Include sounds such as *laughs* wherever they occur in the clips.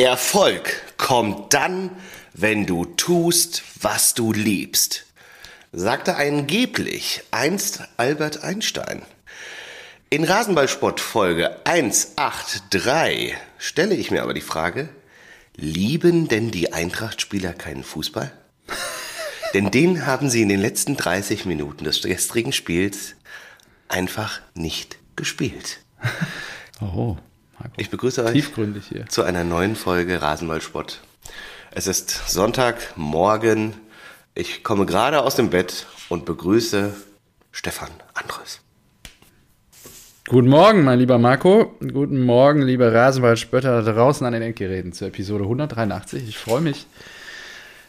Erfolg kommt dann, wenn du tust, was du liebst, sagte angeblich einst Albert Einstein. In Rasenballsport Folge 183 stelle ich mir aber die Frage, lieben denn die Eintracht-Spieler keinen Fußball? *laughs* denn den haben sie in den letzten 30 Minuten des gestrigen Spiels einfach nicht gespielt. *laughs* Oh. Marco. Ich begrüße euch Tiefgründig hier. zu einer neuen Folge Rasenballsport. Es ist Sonntagmorgen. Ich komme gerade aus dem Bett und begrüße Stefan Andres. Guten Morgen, mein lieber Marco. Guten Morgen, liebe Rasenballspötter da draußen an den Endgeräten zur Episode 183. Ich freue mich,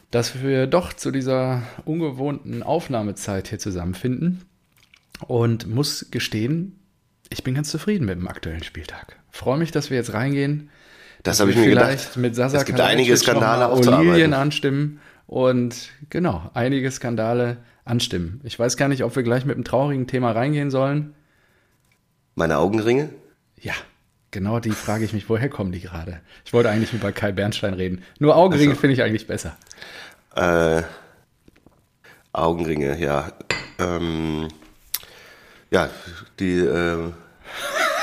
dass wir doch zu dieser ungewohnten Aufnahmezeit hier zusammenfinden und muss gestehen, ich bin ganz zufrieden mit dem aktuellen Spieltag. Freue mich, dass wir jetzt reingehen. Das habe ich mir vielleicht gedacht. mit Sasa es gibt einige Skandale Olivien anstimmen und genau, einige Skandale anstimmen. Ich weiß gar nicht, ob wir gleich mit einem traurigen Thema reingehen sollen. Meine Augenringe? Ja, genau die frage ich mich, woher kommen die gerade? Ich wollte eigentlich über Kai Bernstein reden. Nur Augenringe also, finde ich eigentlich besser. Äh, Augenringe, ja. Ähm, ja, die äh,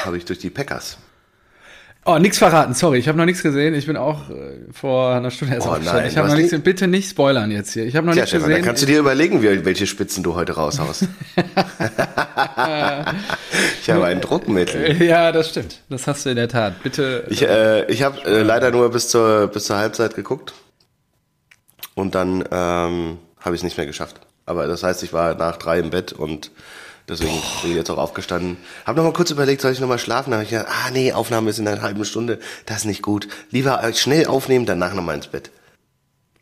habe ich durch die Packers. Oh, nichts verraten, sorry, ich habe noch nichts gesehen. Ich bin auch äh, vor einer Stunde erst oh, aufgestanden. Ich habe noch nichts, bitte nicht spoilern jetzt hier. Ich habe noch Tja, nichts Stefan, gesehen. Dann kannst du dir überlegen, welche Spitzen du heute raushaust. *laughs* ich habe ein Druckmittel. Ja, das stimmt. Das hast du in der Tat. Bitte. Ich, äh, ich habe äh, leider nur bis zur, bis zur Halbzeit geguckt. Und dann ähm, habe ich es nicht mehr geschafft. Aber das heißt, ich war nach drei im Bett und Deswegen Boah. bin ich jetzt auch aufgestanden. Hab noch mal kurz überlegt, soll ich noch mal schlafen? Da habe ich gedacht, ah nee, Aufnahme ist in einer halben Stunde. Das ist nicht gut. Lieber äh, schnell aufnehmen, danach noch mal ins Bett.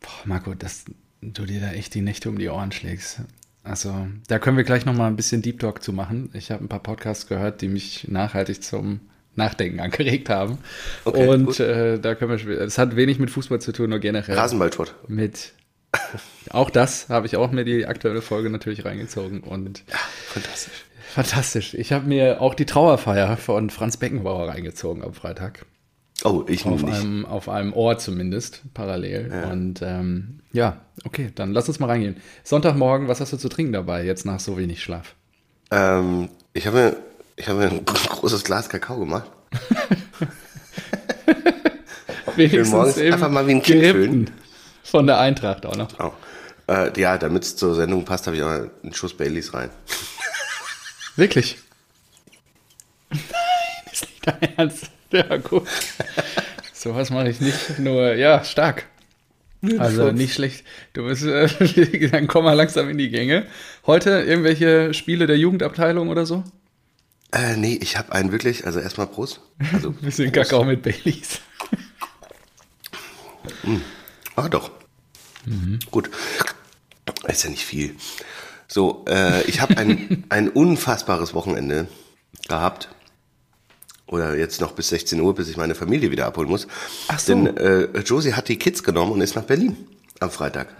Boah, Marco, dass du dir da echt die Nächte um die Ohren schlägst. Also, da können wir gleich noch mal ein bisschen Deep Talk zu machen. Ich habe ein paar Podcasts gehört, die mich nachhaltig zum Nachdenken angeregt haben. Okay, und äh, da können wir, es hat wenig mit Fußball zu tun, nur generell. Rasenballsport. Mit auch das habe ich auch mir die aktuelle Folge natürlich reingezogen und ja, fantastisch. Fantastisch. Ich habe mir auch die Trauerfeier von Franz Beckenbauer reingezogen am Freitag. Oh, ich auf nicht. Einem, auf einem Ohr zumindest, parallel. Ja. Und ähm, ja, okay, dann lass uns mal reingehen. Sonntagmorgen, was hast du zu trinken dabei, jetzt nach so wenig Schlaf? Ähm, ich habe mir, ich hab mir ein großes Glas Kakao gemacht. *laughs* Wenigstens morgens einfach mal wie ein Kind. Von der Eintracht auch noch. Oh. Äh, ja, damit es zur Sendung passt, habe ich auch einen Schuss Baileys rein. Wirklich? Nein, ist nicht dein Ernst. Ja, gut. so was mache ich nicht. Nur, ja, stark. Also nicht schlecht. Du bist, äh, *laughs* dann komm mal langsam in die Gänge. Heute irgendwelche Spiele der Jugendabteilung oder so? Äh, nee, ich habe einen wirklich, also erstmal Prost. Also, Ein *laughs* bisschen Prost. Kakao mit Baileys. mm. Ah, doch. Mhm. Gut. Ist ja nicht viel. So, äh, ich habe ein, *laughs* ein unfassbares Wochenende gehabt. Oder jetzt noch bis 16 Uhr, bis ich meine Familie wieder abholen muss. Ach so. Denn äh, Josie hat die Kids genommen und ist nach Berlin am Freitag. *laughs*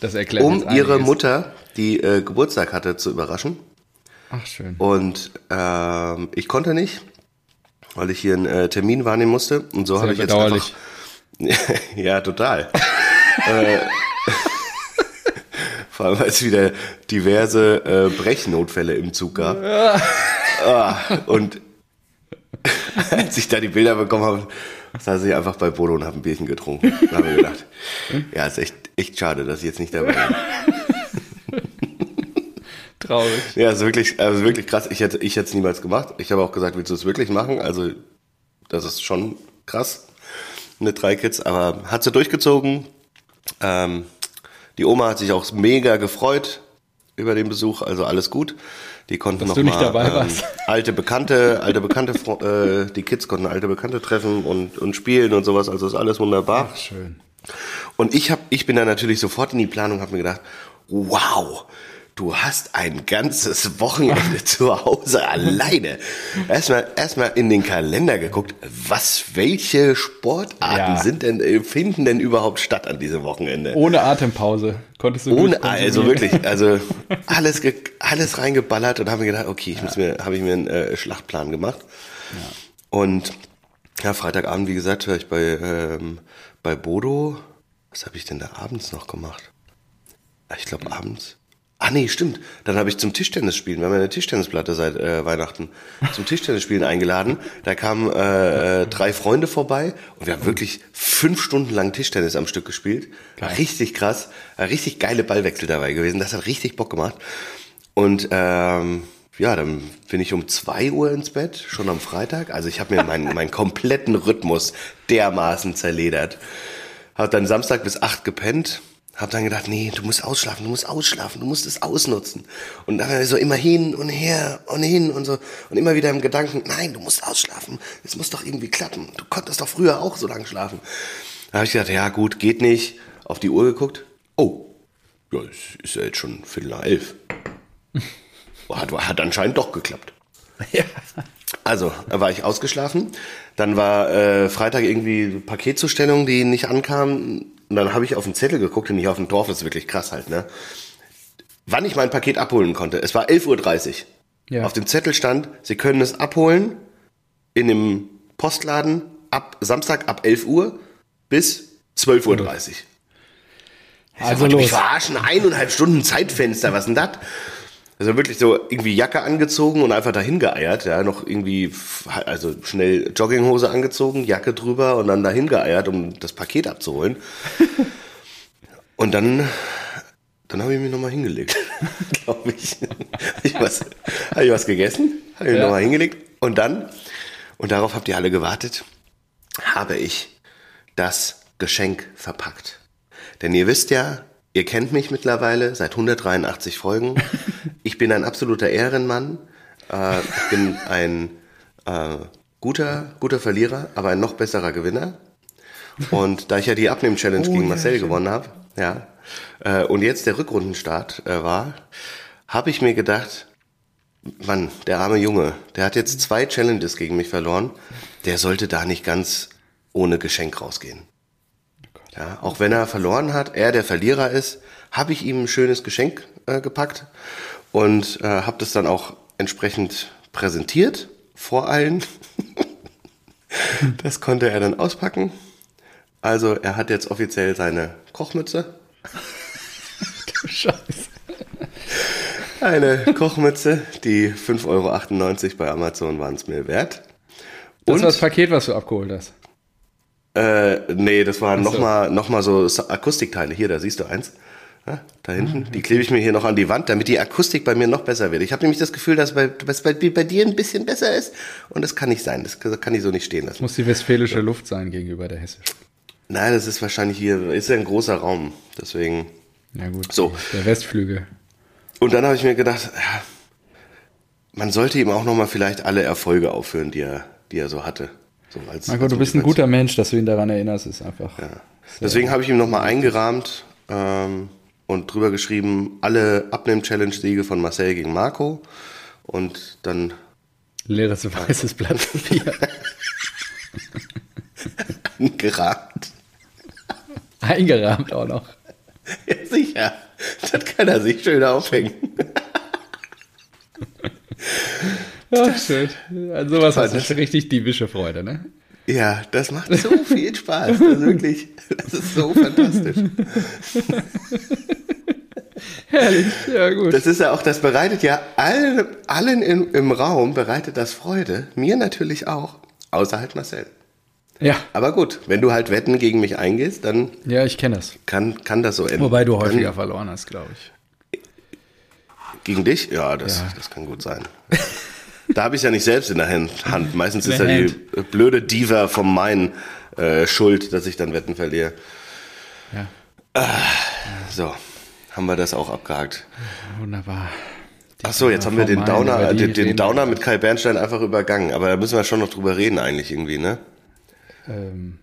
Das erklärt Um ihre Mutter, die äh, Geburtstag hatte, zu überraschen. Ach schön. Und äh, ich konnte nicht, weil ich hier einen äh, Termin wahrnehmen musste. Und so habe ich jetzt einfach... *laughs* ja, total. äh, *laughs* vor allem, weil es wieder diverse äh, Brechnotfälle im Zug gab. ah, und *laughs* als ich da die Bilder bekommen habe, saß ich einfach bei Bodo und habe ein Bierchen getrunken. Da habe ich gedacht, ja, ist echt, echt schade, dass ich jetzt nicht dabei bin. *laughs* Traurig. Ja, ist wirklich, also wirklich krass. Ich hätte, ich hätte es niemals gemacht. Ich habe auch gesagt, willst du es wirklich machen? Also, das ist schon krass mit drei Kids, aber hat sie durchgezogen. Ähm, die Oma hat sich auch mega gefreut über den Besuch, also alles gut. Die konnten Dass noch mal ähm, *laughs* alte Bekannte, alte Bekannte, äh, die Kids konnten alte Bekannte treffen und, und spielen und sowas. Also ist alles wunderbar. Ach, schön. Und ich hab, ich bin da natürlich sofort in die Planung, habe mir gedacht, wow, du hast ein ganzes Wochenende *laughs* zu Hause alleine. Erstmal, erstmal in den Kalender geguckt, was, welche Sportarten ja. sind denn, äh, finden denn überhaupt statt an diesem Wochenende? Ohne Atempause konntest du Ohne, also wirklich, also *laughs* alles, alles reingeballert und habe mir gedacht, okay, ich muss mir, habe ich mir einen äh, Schlachtplan gemacht. Ja. Und Ja, Freitagabend, wie gesagt, war ich bei, ähm, bei Bodo. Was habe ich denn da abends noch gemacht? Ich glaube abends. Ah nee, stimmt. Dann habe ich zum Tischtennis spielen. Wir haben ja eine Tischtennisplatte seit äh, Weihnachten zum Tischtennis spielen eingeladen. Da kamen äh, äh, drei Freunde vorbei und wir haben wirklich fünf Stunden lang Tischtennis am Stück gespielt. War richtig krass. War richtig geile Ballwechsel dabei gewesen. Das hat richtig Bock gemacht. Und ähm, ja, dann bin ich um zwei Uhr ins Bett, schon am Freitag. Also ich habe mir meinen, meinen kompletten Rhythmus dermaßen zerledert. Hab dann Samstag bis acht gepennt. Hab dann gedacht, nee, du musst ausschlafen, du musst ausschlafen, du musst es ausnutzen. Und dann so immer hin und her und hin und so. Und immer wieder im Gedanken, nein, du musst ausschlafen. Es muss doch irgendwie klappen. Du konntest doch früher auch so lange schlafen. Da habe ich gedacht, ja gut, geht nicht. Auf die Uhr geguckt. Oh, ja, es ist ja jetzt schon Viertel nach elf. *laughs* Hat, hat anscheinend doch geklappt. Ja. Also, da war ich ausgeschlafen. Dann war äh, Freitag irgendwie Paketzustellung, die nicht ankam. Und dann habe ich auf den Zettel geguckt, und nicht auf dem Dorf, das ist wirklich krass halt, ne? Wann ich mein Paket abholen konnte. Es war 11.30 Uhr. Ja. Auf dem Zettel stand, Sie können es abholen in dem Postladen ab Samstag ab 11 Uhr bis 12.30 Uhr. Also los. verarschen? Eineinhalb Stunden Zeitfenster, was denn das? Also wirklich so irgendwie Jacke angezogen und einfach dahin geeiert, ja, noch irgendwie, also schnell Jogginghose angezogen, Jacke drüber und dann dahin geeiert, um das Paket abzuholen. *laughs* Und dann, dann habe ich mich nochmal hingelegt, *laughs* glaube ich. Habe ich, was- hab ich was gegessen, habe ich mich Ja. nochmal hingelegt und dann, und darauf habt ihr alle gewartet, habe ich das Geschenk verpackt. Denn ihr wisst ja, ihr kennt mich mittlerweile seit 183 Folgen. *laughs* Ich bin ein absoluter Ehrenmann. Äh, ich bin ein äh, guter, guter Verlierer, aber ein noch besserer Gewinner. Und da ich ja die Abnehmen-Challenge Oh, gegen ja, Marcel stimmt. gewonnen habe, ja, äh, und jetzt der Rückrundenstart äh, war, habe ich mir gedacht, Mann, der arme Junge, der hat jetzt zwei Challenges gegen mich verloren. Der sollte da nicht ganz ohne Geschenk rausgehen. Ja, auch wenn er verloren hat, er der Verlierer ist, habe ich ihm ein schönes Geschenk äh, gepackt und äh, habe das dann auch entsprechend präsentiert vor allen. *laughs* das konnte er dann auspacken. Also er hat jetzt offiziell seine Kochmütze. *laughs* Scheiße. Eine Kochmütze, die 5,98 Euro bei Amazon waren es mir wert. Das Und- war das Paket, was du abgeholt hast. Äh, nee, das waren so. nochmal noch mal so Akustikteile. Hier, da siehst du eins. Ja, da hinten. Ah, Die klebe ich mir hier noch an die Wand, damit die Akustik bei mir noch besser wird. Ich habe nämlich das Gefühl, dass bei, dass bei, bei dir ein bisschen besser ist. Und das kann nicht sein. Das kann ich so nicht stehen lassen. Muss die westfälische Luft sein gegenüber der hessischen. Nein, das ist wahrscheinlich hier, ist ja ein großer Raum. Deswegen. Ja gut, So. der Westflügel. Und dann habe ich mir gedacht, man sollte ihm auch nochmal vielleicht alle Erfolge aufführen, die er, die er so hatte. So als, Marco, als du bist ein guter Mensch, dass du ihn daran erinnerst, ist einfach. Deswegen habe ich ihm nochmal eingerahmt ähm, und drüber geschrieben, alle Abnehm-Challenge-Siege von Marcel gegen Marco. Und dann Leeres weißes Blatt Papier. *laughs* gerahmt. Eingerahmt auch noch. Ja, sicher. Das kann er sich schön aufhängen. *laughs* Ja, schön. An sowas hast das- du richtig diebische Freude, ne? Ja, das macht so viel Spaß. Das ist wirklich, das ist so fantastisch. Herrlich, ja gut. Das ist ja auch, das bereitet ja allen, allen im, im Raum bereitet das Freude. Mir natürlich auch. Außer halt Marcel. ja, Aber gut, wenn du halt Wetten gegen mich eingehst, dann ja, ich kenne das. kann, kann das so enden. Wobei du häufiger verloren hast, glaube ich. Gegen dich? Ja, das, Ja. das kann gut sein. *laughs* da habe ich ja nicht selbst in der Hand. Meistens ist ja die blöde Diva vom Main äh, schuld, dass ich dann Wetten verliere. Ja, So, haben wir das auch abgehakt. wunderbar. Ach so, jetzt haben wir den Downer, den, den Downer mit Kai Bernstein einfach übergangen. Aber da müssen wir schon noch drüber reden eigentlich irgendwie, ne? Ähm,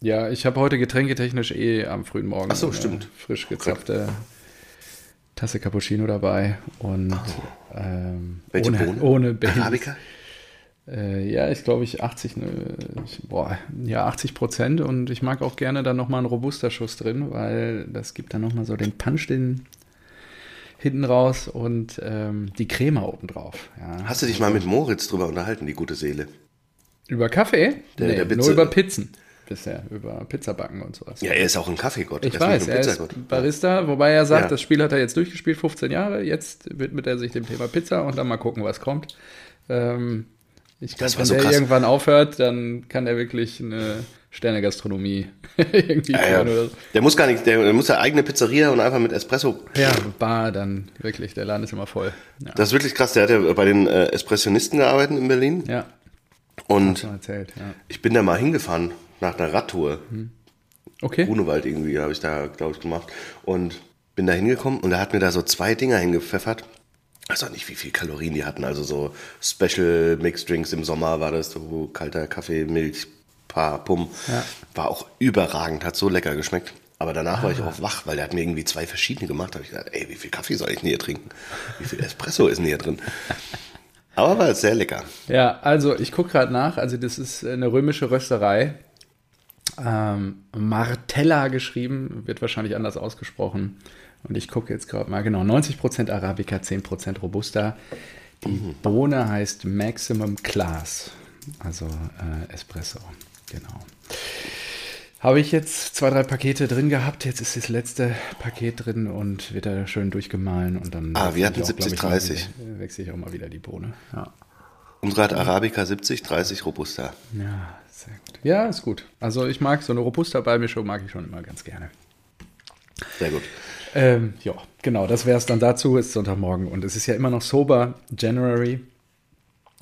ja, ich habe heute getränketechnisch eh am frühen Morgen Ach so, stimmt. frisch gezapfte Tasse Cappuccino dabei und ähm, Oh. Welche ohne, Bohnen? ohne Baileys. Arabica? Äh, ja, ich glaube ich 80, ne, ich, boah, ja 80 Prozent und ich mag auch gerne dann nochmal einen Robuster-Schuss drin, weil das gibt dann nochmal so den Punch den hinten raus und ähm, die Creme oben drauf. Ja. Hast du dich mal mit Moritz drüber unterhalten, die gute Seele? Über Kaffee? Der- nee, der nur über Pizzen bisher, über Pizzabacken und sowas. Ja, er ist auch ein Kaffeegott. Ich er ist weiß, er ist Barista, wobei er sagt, Ja. das Spiel hat er jetzt durchgespielt, 15 Jahre. Jetzt widmet er sich dem Thema Pizza und dann mal gucken, was kommt. Ähm, ich glaube, wenn so der krass. irgendwann aufhört, dann kann er wirklich eine Sterne-Gastronomie *laughs* irgendwie Ja, führen ja. oder so. Der muss gar nicht, der, der muss eine eigene Pizzeria und einfach mit Espresso. Ja, Bar dann wirklich, der Laden ist immer voll. Ja, Das ist wirklich krass. Der hat ja bei den äh, Espressionisten gearbeitet in Berlin. ja Und erzählt, ja. ich bin da mal hingefahren nach einer Radtour. Okay. Grunewald irgendwie habe ich da, glaube ich, gemacht. Und bin da hingekommen und er hat mir da so zwei Dinger hingepfeffert. Auch nicht, wie viel Kalorien die hatten. Also so Special Mixed Drinks im Sommer war das, so kalter Kaffee, Milch, paar Pum. Ja. War auch überragend, hat so lecker geschmeckt. Aber danach war ich auch wach, weil der hat mir irgendwie zwei verschiedene gemacht. Da habe ich gesagt, ey, wie viel Kaffee soll ich denn hier trinken? Wie viel Espresso ist denn hier drin? *laughs* Aber war sehr lecker. Ja, also ich gucke gerade nach. Also das ist eine römische Rösterei. Ähm, Martella geschrieben, wird wahrscheinlich anders ausgesprochen. Und ich gucke jetzt gerade mal, genau, 90% Arabica, 10% Robusta. Die Bohne heißt Maximum Class, also äh, Espresso, genau. Habe ich jetzt zwei, drei Pakete drin gehabt. Jetzt ist das letzte Paket drin und wird da schön durchgemahlen. Und dann Ah, wir hatten ich auch, glaub ich, 70-30. mal wieder- Wechsle ich auch mal wieder die Bohne. Ja. Unsere hat Arabica 70, 30 Robusta. Ja. Ja, ist gut. Also ich mag so eine Robusta Beimischung mag ich schon immer ganz gerne. Sehr gut. Ähm, ja, genau, das wäre es dann dazu. Es ist Sonntagmorgen und es ist ja immer noch Sober January.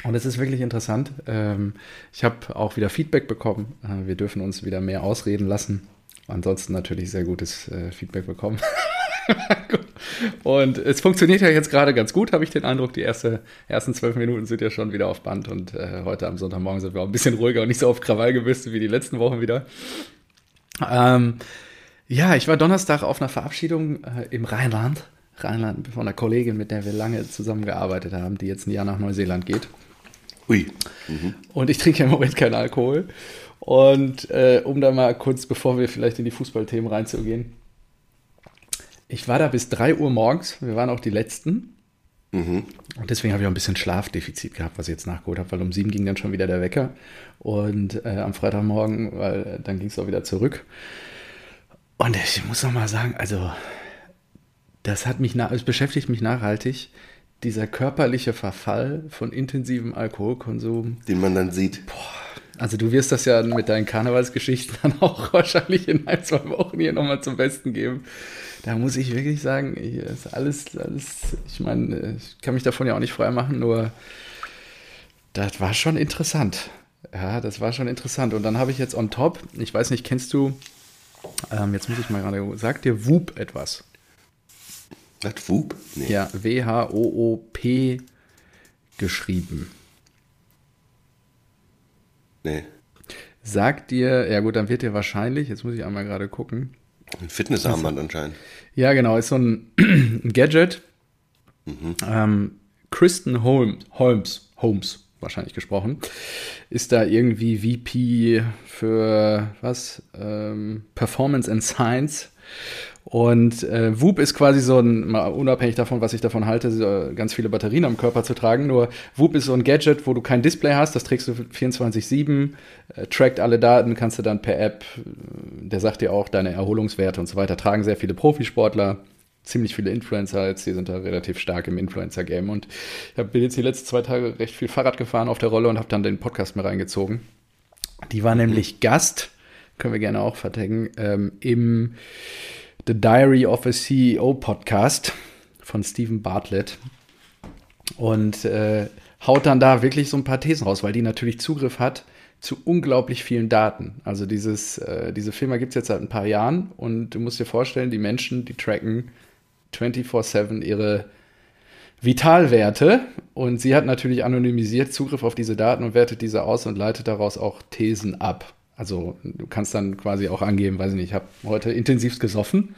Und es ist wirklich interessant. Ähm, ich habe auch wieder Feedback bekommen. Äh, wir dürfen uns wieder mehr ausreden lassen. Ansonsten natürlich sehr gutes äh, Feedback bekommen. *laughs* *laughs* und es funktioniert ja jetzt gerade ganz gut, habe ich den Eindruck. Die erste, ersten zwölf Minuten sind ja schon wieder auf Band. Und äh, heute am Sonntagmorgen sind wir auch ein bisschen ruhiger und nicht so auf Krawall gebürstet wie die letzten Wochen wieder. Ähm, ja, ich war Donnerstag auf einer Verabschiedung äh, im Rheinland. Rheinland von einer Kollegin, mit der wir lange zusammengearbeitet haben, die jetzt ein Jahr nach Neuseeland geht. Ui. Und ich trinke im Moment keinen Alkohol. Und äh, um da mal kurz, bevor wir vielleicht in die Fußballthemen reinzugehen. Ich war da bis 3 Uhr morgens. Wir waren auch die Letzten. Und deswegen habe ich auch ein bisschen Schlafdefizit gehabt, was ich jetzt nachgeholt habe, weil um sieben ging dann schon wieder der Wecker. Und äh, am Freitagmorgen, weil äh, dann ging es auch wieder zurück. Und ich muss noch mal sagen, also das hat mich, es beschäftigt mich nachhaltig, dieser körperliche Verfall von intensivem Alkoholkonsum. Den man dann sieht. Also du wirst das ja mit deinen Karnevalsgeschichten *laughs* dann auch wahrscheinlich in ein, zwei Wochen hier nochmal zum Besten geben. Da muss ich wirklich sagen, ich, ist alles, alles, ich meine, ich kann mich davon ja auch nicht frei machen, nur das war schon interessant. Ja, das war schon interessant. Und dann habe ich jetzt on top, ich weiß nicht, kennst du, ähm, jetzt muss ich mal gerade, sagt dir Whoop etwas? Was? Whoop? Nee. Ja, W-H-O-O-P geschrieben. Nee. Sagt dir, ja gut, dann wird dir wahrscheinlich, jetzt muss ich einmal gerade gucken. Ein Fitnessarmband anscheinend. Ja, genau, ist so ein, *clears throat* ein Gadget. Ähm, Kristen Holmes, Holmes, Holmes, wahrscheinlich gesprochen, ist da irgendwie VP für was? Ähm, Performance and Science. Und äh, Whoop ist quasi so ein, mal unabhängig davon, was ich davon halte, ganz viele Batterien am Körper zu tragen. Nur Whoop ist so ein Gadget, wo du kein Display hast, das trägst du 24-7, äh, trackt alle Daten, kannst du dann per App, äh, der sagt dir auch deine Erholungswerte und so weiter, tragen sehr viele Profisportler, ziemlich viele Influencer jetzt, die sind da relativ stark im Influencer-Game. Und ich bin jetzt die letzten zwei Tage recht viel Fahrrad gefahren auf der Rolle und habe dann den Podcast mir reingezogen. Die war nämlich Gast, können wir gerne auch vertaggen, ähm, im The Diary of a CEO Podcast von Stephen Bartlett. Und äh, haut dann da wirklich so ein paar Thesen raus, weil die natürlich Zugriff hat zu unglaublich vielen Daten. Also dieses, äh, diese Firma gibt es jetzt seit ein paar Jahren und du musst dir vorstellen, die Menschen, die tracken 24-7 ihre Vitalwerte und sie hat natürlich anonymisiert Zugriff auf diese Daten und wertet diese aus und leitet daraus auch Thesen ab. Also du kannst dann quasi auch angeben, weiß ich nicht, ich habe heute intensivst gesoffen.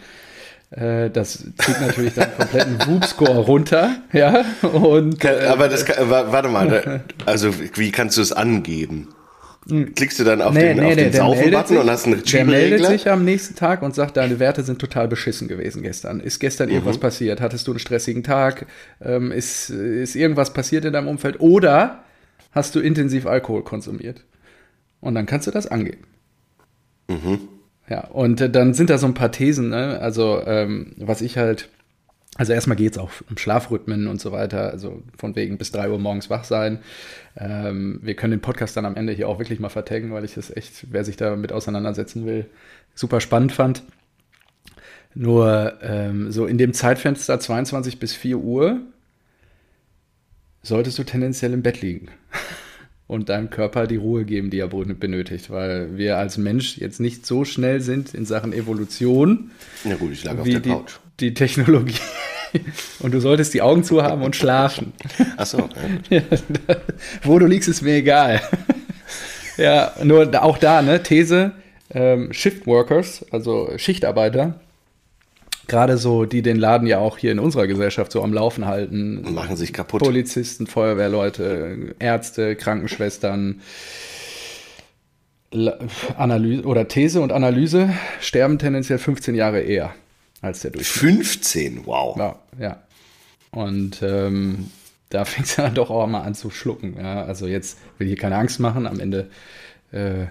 Äh, Das zieht natürlich dann kompletten Whoop-Score runter, ja. Und Kann, aber das kann, wa- warte mal, also wie kannst du es angeben? Klickst du dann auf den, auf den Saufen-Button und hast einen der meldet sich am nächsten Tag und sagt, deine Werte sind total beschissen gewesen gestern. Ist gestern Mhm. irgendwas passiert? Hattest du einen stressigen Tag? Ähm, ist, ist irgendwas passiert in deinem Umfeld? Oder hast du intensiv Alkohol konsumiert? Und dann kannst du das angeben. Mhm. Ja, und äh, dann sind da so ein paar Thesen, ne? also ähm, was ich halt, also erstmal geht es auch um Schlafrhythmen und so weiter, also von wegen bis 3 Uhr morgens wach sein. Ähm, wir können den Podcast dann am Ende hier auch wirklich mal vertaggen, weil ich das echt, wer sich damit auseinandersetzen will, super spannend fand. Nur ähm, so in dem Zeitfenster 22 bis 4 Uhr solltest du tendenziell im Bett liegen *laughs* und deinem Körper die Ruhe geben, die er benötigt, weil wir als Mensch jetzt nicht so schnell sind in Sachen Evolution. Ja gut, ich lag auf der die, Couch. Die Technologie. *laughs* Und du solltest die Augen zu haben und schlafen. Ach so. *laughs* Ja, wo du liegst, ist mir egal. ja, nur auch da, ne, These, ähm, Shift Workers, also Schichtarbeiter, gerade so, die den Laden ja auch hier in unserer Gesellschaft so am Laufen halten. Machen sich kaputt. Polizisten, Feuerwehrleute, Ärzte, Krankenschwestern. Analyse oder These und Analyse sterben tendenziell 15 Jahre eher als der Durchschnitt. 15, wow. Ja, ja. Und ähm, da *laughs* fängt es ja dann doch auch mal an zu schlucken. Ja, also jetzt will ich hier keine Angst machen. Am Ende äh,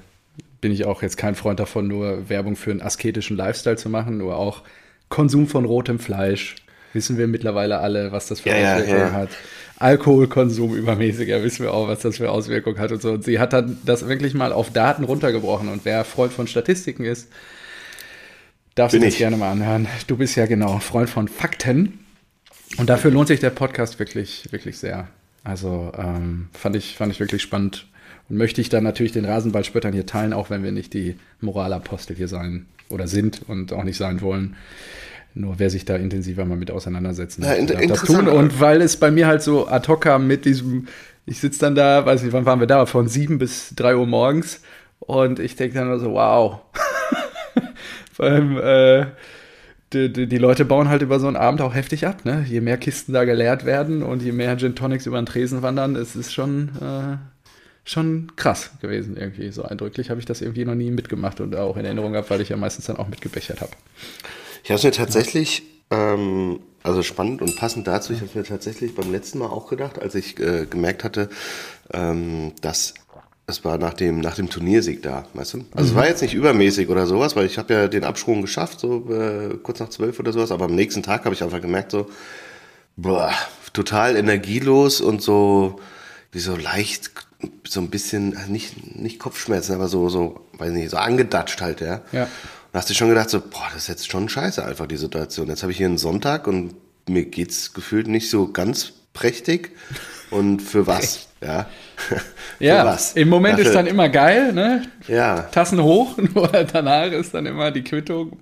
bin ich auch jetzt kein Freund davon, nur Werbung für einen asketischen Lifestyle zu machen, nur auch Konsum von rotem Fleisch. Wissen wir mittlerweile alle, was das für ja, Auswirkungen ja, ja. hat. Alkoholkonsum übermäßiger, wissen wir auch, was das für Auswirkungen hat und so. Und sie hat dann das wirklich mal auf Daten runtergebrochen. Und wer Freund von Statistiken ist, darf sich das gerne mal anhören. Du bist ja genau Freund von Fakten. Und dafür lohnt sich der Podcast wirklich, wirklich sehr. Also ähm, fand, ich, fand ich wirklich spannend. Und möchte ich dann natürlich den Rasenballspöttern hier teilen, auch wenn wir nicht die Moralapostel hier sein oder sind und auch nicht sein wollen. Nur wer sich da intensiver mal mit auseinandersetzen Ja, in- darf das tun. Und weil es bei mir halt so ad hoc kam mit diesem, ich sitze dann da, weiß nicht, wann waren wir da, von sieben bis drei Uhr morgens und ich denke dann nur so, wow. *laughs* Allem, äh, die, die, die Leute bauen halt über so einen Abend auch heftig ab, ne? Je mehr Kisten da geleert werden und je mehr Gin Tonics über den Tresen wandern, es ist schon, äh, schon krass gewesen irgendwie. So eindrücklich habe ich das irgendwie noch nie mitgemacht und auch in Erinnerung gehabt, weil ich ja meistens dann auch mitgebechert habe. Ich habe es mir tatsächlich, ähm, also spannend und passend dazu, ich habe es mir tatsächlich beim letzten Mal auch gedacht, als ich äh, gemerkt hatte, ähm, dass es war nach dem, nach dem Turniersieg da, weißt du? Also es war jetzt nicht übermäßig oder sowas, weil ich habe ja den Absprung geschafft, so äh, kurz nach zwölf oder sowas, aber am nächsten Tag habe ich einfach gemerkt, so, boah, total energielos und so, wie so leicht, so ein bisschen, also nicht, nicht Kopfschmerzen, aber so, so, weiß nicht, so angedatscht halt, ja. Ja. Und hast du schon gedacht, so, boah, das ist jetzt schon scheiße einfach, die Situation. Jetzt habe ich hier einen Sonntag und mir geht's gefühlt nicht so ganz prächtig. Und für was? *laughs* Ja. für Ja, was? im Moment Dafür- ist dann immer geil, ne? Ja, Tassen hoch, *laughs* nur danach ist dann immer die Quittung.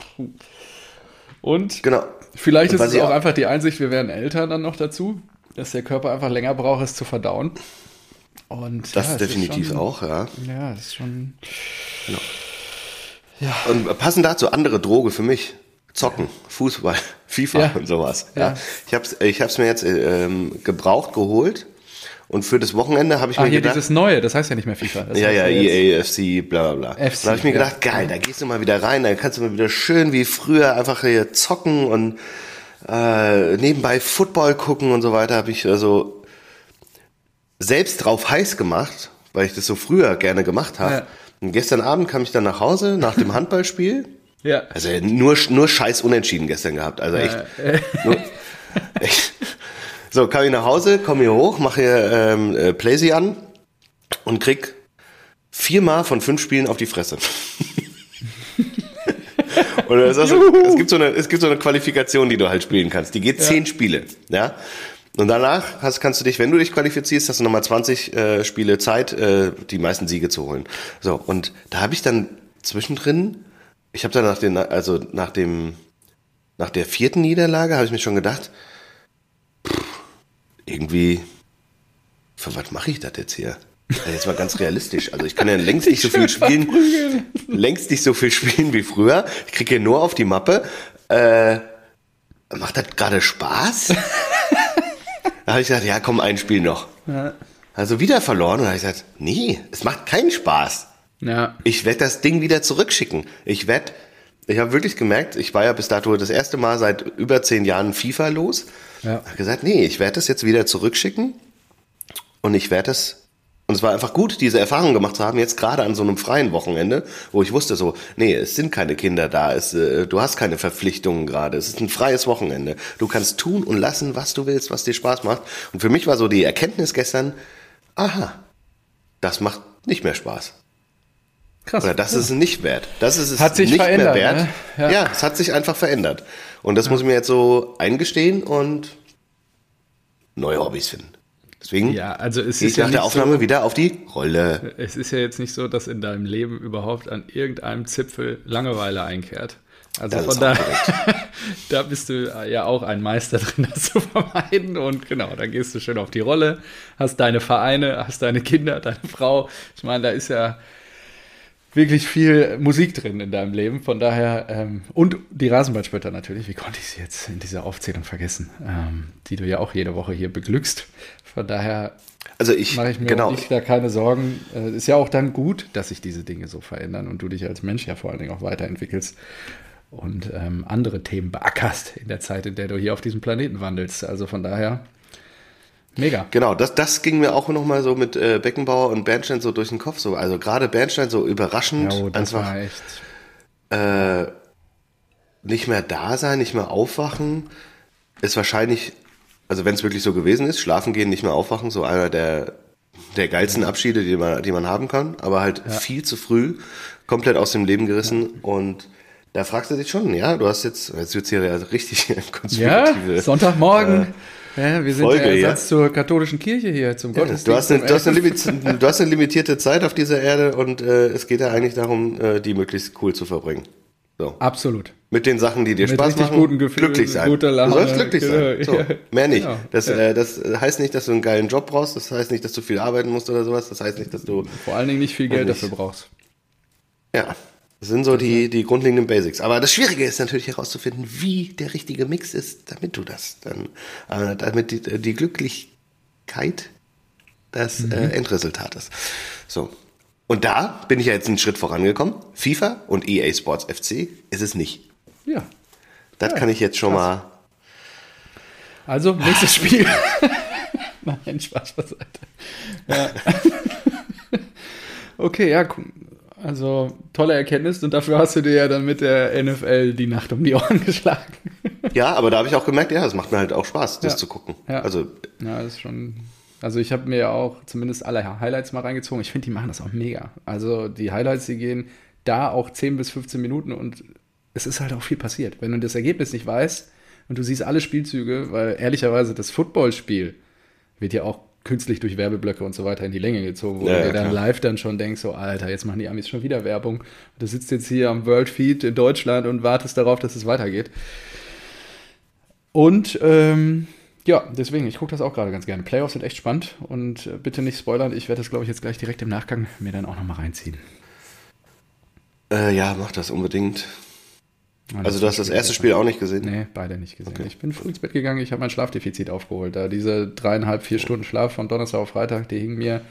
Und genau. vielleicht Und ist es auch auch- einfach die Einsicht, wir werden älter dann noch dazu, dass der Körper einfach länger braucht, es zu verdauen. Und Das ja, definitiv schon, auch, ja. Ja, das ist schon. Und passend dazu andere Droge für mich. Zocken, Fußball, *laughs* FIFA Ja. und sowas. Ja. Ja. Ich habe es ich hab's mir jetzt ähm, gebraucht geholt. Und für das Wochenende habe ich Ah, mir hier gedacht, dieses Neue, das heißt ja nicht mehr FIFA. Das Ja, ja, EA, FC, bla bla bla. FC, da habe ich mir ja. gedacht, geil, da gehst du mal wieder rein, dann kannst du mal wieder schön wie früher einfach hier zocken und äh, nebenbei Football gucken und so weiter. Habe ich also selbst drauf heiß gemacht, weil ich das so früher gerne gemacht habe. Ja. Und gestern Abend kam ich dann nach Hause nach dem *laughs* Handballspiel. Ja. Also nur, nur scheiß Unentschieden gestern gehabt. Also echt. *laughs* Nur, *laughs* echt. So, kam ich nach Hause, komm hier hoch, mache hier ähm, äh, Playsee an und krieg viermal von fünf Spielen auf die Fresse. das ist also, es, gibt so eine, es gibt so eine Qualifikation, die du halt spielen kannst. Die geht zehn Spiele. Ja? Und danach hast, kannst du dich, wenn du dich qualifizierst, hast du nochmal 20 äh, Spiele Zeit, äh, die meisten Siege zu holen. So, und da habe ich dann zwischendrin, ich habe dann nach den, also nach dem, nach der vierten Niederlage habe ich mir schon gedacht, pff, irgendwie, für was mache ich das jetzt hier? Also jetzt mal ganz realistisch. Also ich kann ja längst nicht so viel spielen, längst nicht so viel spielen wie früher. Ich kriege hier nur auf die Mappe. Äh, macht das gerade Spaß? Da habe ich gesagt, ja, komm, ein Spiel noch. Also wieder verloren und da habe ich gesagt, nee, es macht keinen Spaß. Ja. Ich werde das Ding wieder zurückschicken. Ich werde, ich habe wirklich gemerkt, ich war ja bis dato das erste Mal seit über zehn Jahren FIFA los. Ja. Hab gesagt, nee, ich werde das jetzt wieder zurückschicken und ich werde das Und es war einfach gut, diese Erfahrung gemacht zu haben, jetzt gerade an so einem freien Wochenende, wo ich wusste so, nee, es sind keine Kinder da, es, äh, du hast keine Verpflichtungen gerade, es ist ein freies Wochenende. Du kannst tun und lassen, was du willst, was dir Spaß macht. Und für mich war so die Erkenntnis gestern, aha, das macht nicht mehr Spaß. Krass. Oder das ist es nicht wert. Das ist es Hat sich nicht verändert, mehr wert. ne? Ja. Ja. es hat sich einfach verändert. Und das muss ich mir jetzt so eingestehen und neue Hobbys finden. Deswegen Ja, also es gehe ist ja nach der Aufnahme so, wieder auf die Rolle. es ist ja jetzt nicht so, dass in deinem Leben überhaupt an irgendeinem Zipfel Langeweile einkehrt. Also Das von da, *laughs* da bist du ja auch ein Meister drin, *laughs* das zu vermeiden. Und genau, dann gehst du schön auf die Rolle, hast deine Vereine, hast deine Kinder, deine Frau. Ich meine, da ist ja wirklich viel Musik drin in deinem Leben. Von daher, ähm, und die Rasenballspötter natürlich, wie konnte ich sie jetzt in dieser Aufzählung vergessen, ähm, die du ja auch jede Woche hier beglückst. Von daher Also ich, mache ich mir genau, dich da keine Sorgen. Äh, ist ja auch dann gut, dass sich diese Dinge so verändern und du dich als Mensch ja vor allen Dingen auch weiterentwickelst und ähm, andere Themen beackerst in der Zeit, in der du hier auf diesem Planeten wandelst. Also von daher, mega. genau, das, das ging mir auch nochmal so mit äh, Beckenbauer und Bernstein so durch den Kopf. So. Also gerade Bernstein so überraschend, Ja, oh, einfach äh, nicht mehr da sein, nicht mehr aufwachen, ist wahrscheinlich, also wenn es wirklich so gewesen ist, schlafen gehen, nicht mehr aufwachen, so einer der, der geilsten Abschiede, die man, die man haben kann, aber halt viel zu früh, komplett aus dem Leben gerissen und da fragst du dich schon, ja, du hast jetzt, jetzt wird's hier ja richtig *laughs* Ja, konspirative. Sonntagmorgen. ja, wir sind Folge, der ja. Ersatz zur katholischen Kirche hier, zum Gottesdienst. Du hast, eine, du, hast eine 11. limit, du hast eine limitierte Zeit auf dieser Erde und äh, es geht ja eigentlich darum, äh, die möglichst cool zu verbringen. So. Absolut. Mit den Sachen, die dir Mit Spaß machen, guten Gefühlen, glücklich sein. guter Laune, du sollst glücklich sein. *laughs* So, mehr nicht. Genau, Das, äh, das heißt nicht, dass du einen geilen Job brauchst. Das heißt nicht, dass du viel arbeiten musst oder sowas. Das heißt nicht, dass du Vor allen Dingen nicht viel Geld nicht. dafür brauchst. ja. Das sind so die, die grundlegenden Basics. Aber das Schwierige ist natürlich herauszufinden, wie der richtige Mix ist, damit du das dann, äh, damit die, die Glücklichkeit das Mhm. äh, Endresultat ist. So. Und da bin ich ja jetzt einen Schritt vorangekommen. FIFA und EA Sports FC ist es nicht. Ja. Das Ja, kann ich jetzt schon mal Also, nächstes Spiel. *laughs* Nein, Spaß beiseite. Ja. *laughs* okay, ja, cool. also tolle Erkenntnis und dafür hast du dir ja dann mit der NFL die Nacht um die Ohren *laughs* geschlagen. Ja, aber da habe ich auch gemerkt, ja, es macht mir halt auch Spaß, das Ja. zu gucken. Ja. Also, Ja, das ist schon. Also ich habe mir ja auch zumindest alle Highlights mal reingezogen. Ich finde, die machen das auch mega. Also die Highlights, die gehen da auch 10 bis 15 Minuten und es ist halt auch viel passiert. Wenn du das Ergebnis nicht weißt und du siehst alle Spielzüge, weil ehrlicherweise das Footballspiel wird ja auch künstlich durch Werbeblöcke und so weiter in die Länge gezogen, wo Ja, du dir dann klar. live dann schon denkst, so Alter, jetzt machen die Amis schon wieder Werbung. Und du sitzt jetzt hier am World Feed in Deutschland und wartest darauf, dass es weitergeht. Und ähm, ja, deswegen, ich gucke das auch gerade ganz gerne. Playoffs sind echt spannend und äh, bitte nicht spoilern. Ich werde das, glaube ich, jetzt gleich direkt im Nachgang mir dann auch nochmal reinziehen. äh, ja, mach das unbedingt. Und Also, du hast das erste Spiel auch nicht gesehen? Nee, beide nicht gesehen. Ich bin früh ins Bett gegangen, ich habe mein Schlafdefizit aufgeholt. Da diese dreieinhalb, vier Stunden Schlaf von Donnerstag auf Freitag, die hingen mir,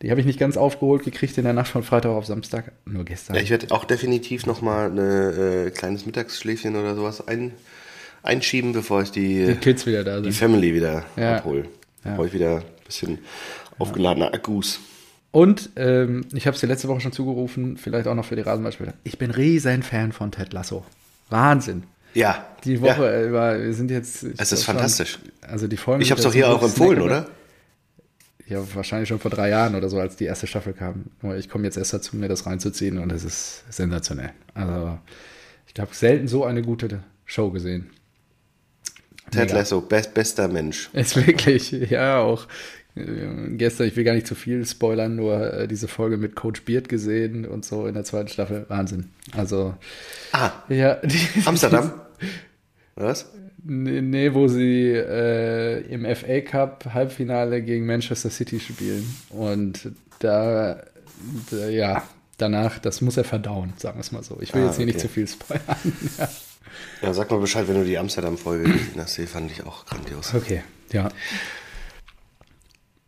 die habe ich nicht ganz aufgeholt gekriegt in der Nacht von Freitag auf Samstag, nur gestern. Ja, ich werde auch definitiv noch mal ein äh, kleines Mittagsschläfchen oder sowas ein, einschieben, bevor ich die, die Kids wieder da die sind. Family wieder Ja. abhole. Ja. brauche ich wieder ein bisschen aufgeladene Akkus. Und ähm, ich habe es dir letzte Woche schon zugerufen, vielleicht auch noch für die Rasenballspieler. Ich bin riesen Fan von Ted Lasso. Wahnsinn. Ja. Die Woche über, wir sind jetzt. Es ist fantastisch. Schon, also die Folgen. Ich habe es doch hier auch empfohlen, snackable. oder? Ja, wahrscheinlich schon vor drei Jahren oder so, als die erste Staffel kam. Nur ich komme jetzt erst dazu, mir das reinzuziehen und es ist sensationell. Also, ich habe selten so eine gute Show gesehen. Ted Mega. Lasso, best, bester Mensch. *laughs* Ist wirklich, ja, auch äh, gestern, ich will gar nicht zu viel spoilern, nur äh, diese Folge mit Coach Beard gesehen und so in der zweiten Staffel. Wahnsinn. Also, Ah, ja. *laughs* Amsterdam? Was? Nee, nee, wo sie äh, im FA Cup Halbfinale gegen Manchester City spielen. Und da, da, ja, danach, das muss er verdauen, sagen wir es mal so. Ich will Ah, jetzt hier nicht okay. zu viel spoilern. *laughs* ja. Ja, sag mal Bescheid, wenn du die Amsterdam-Folge gesehen hast. Die fand ich auch grandios. Okay, ja.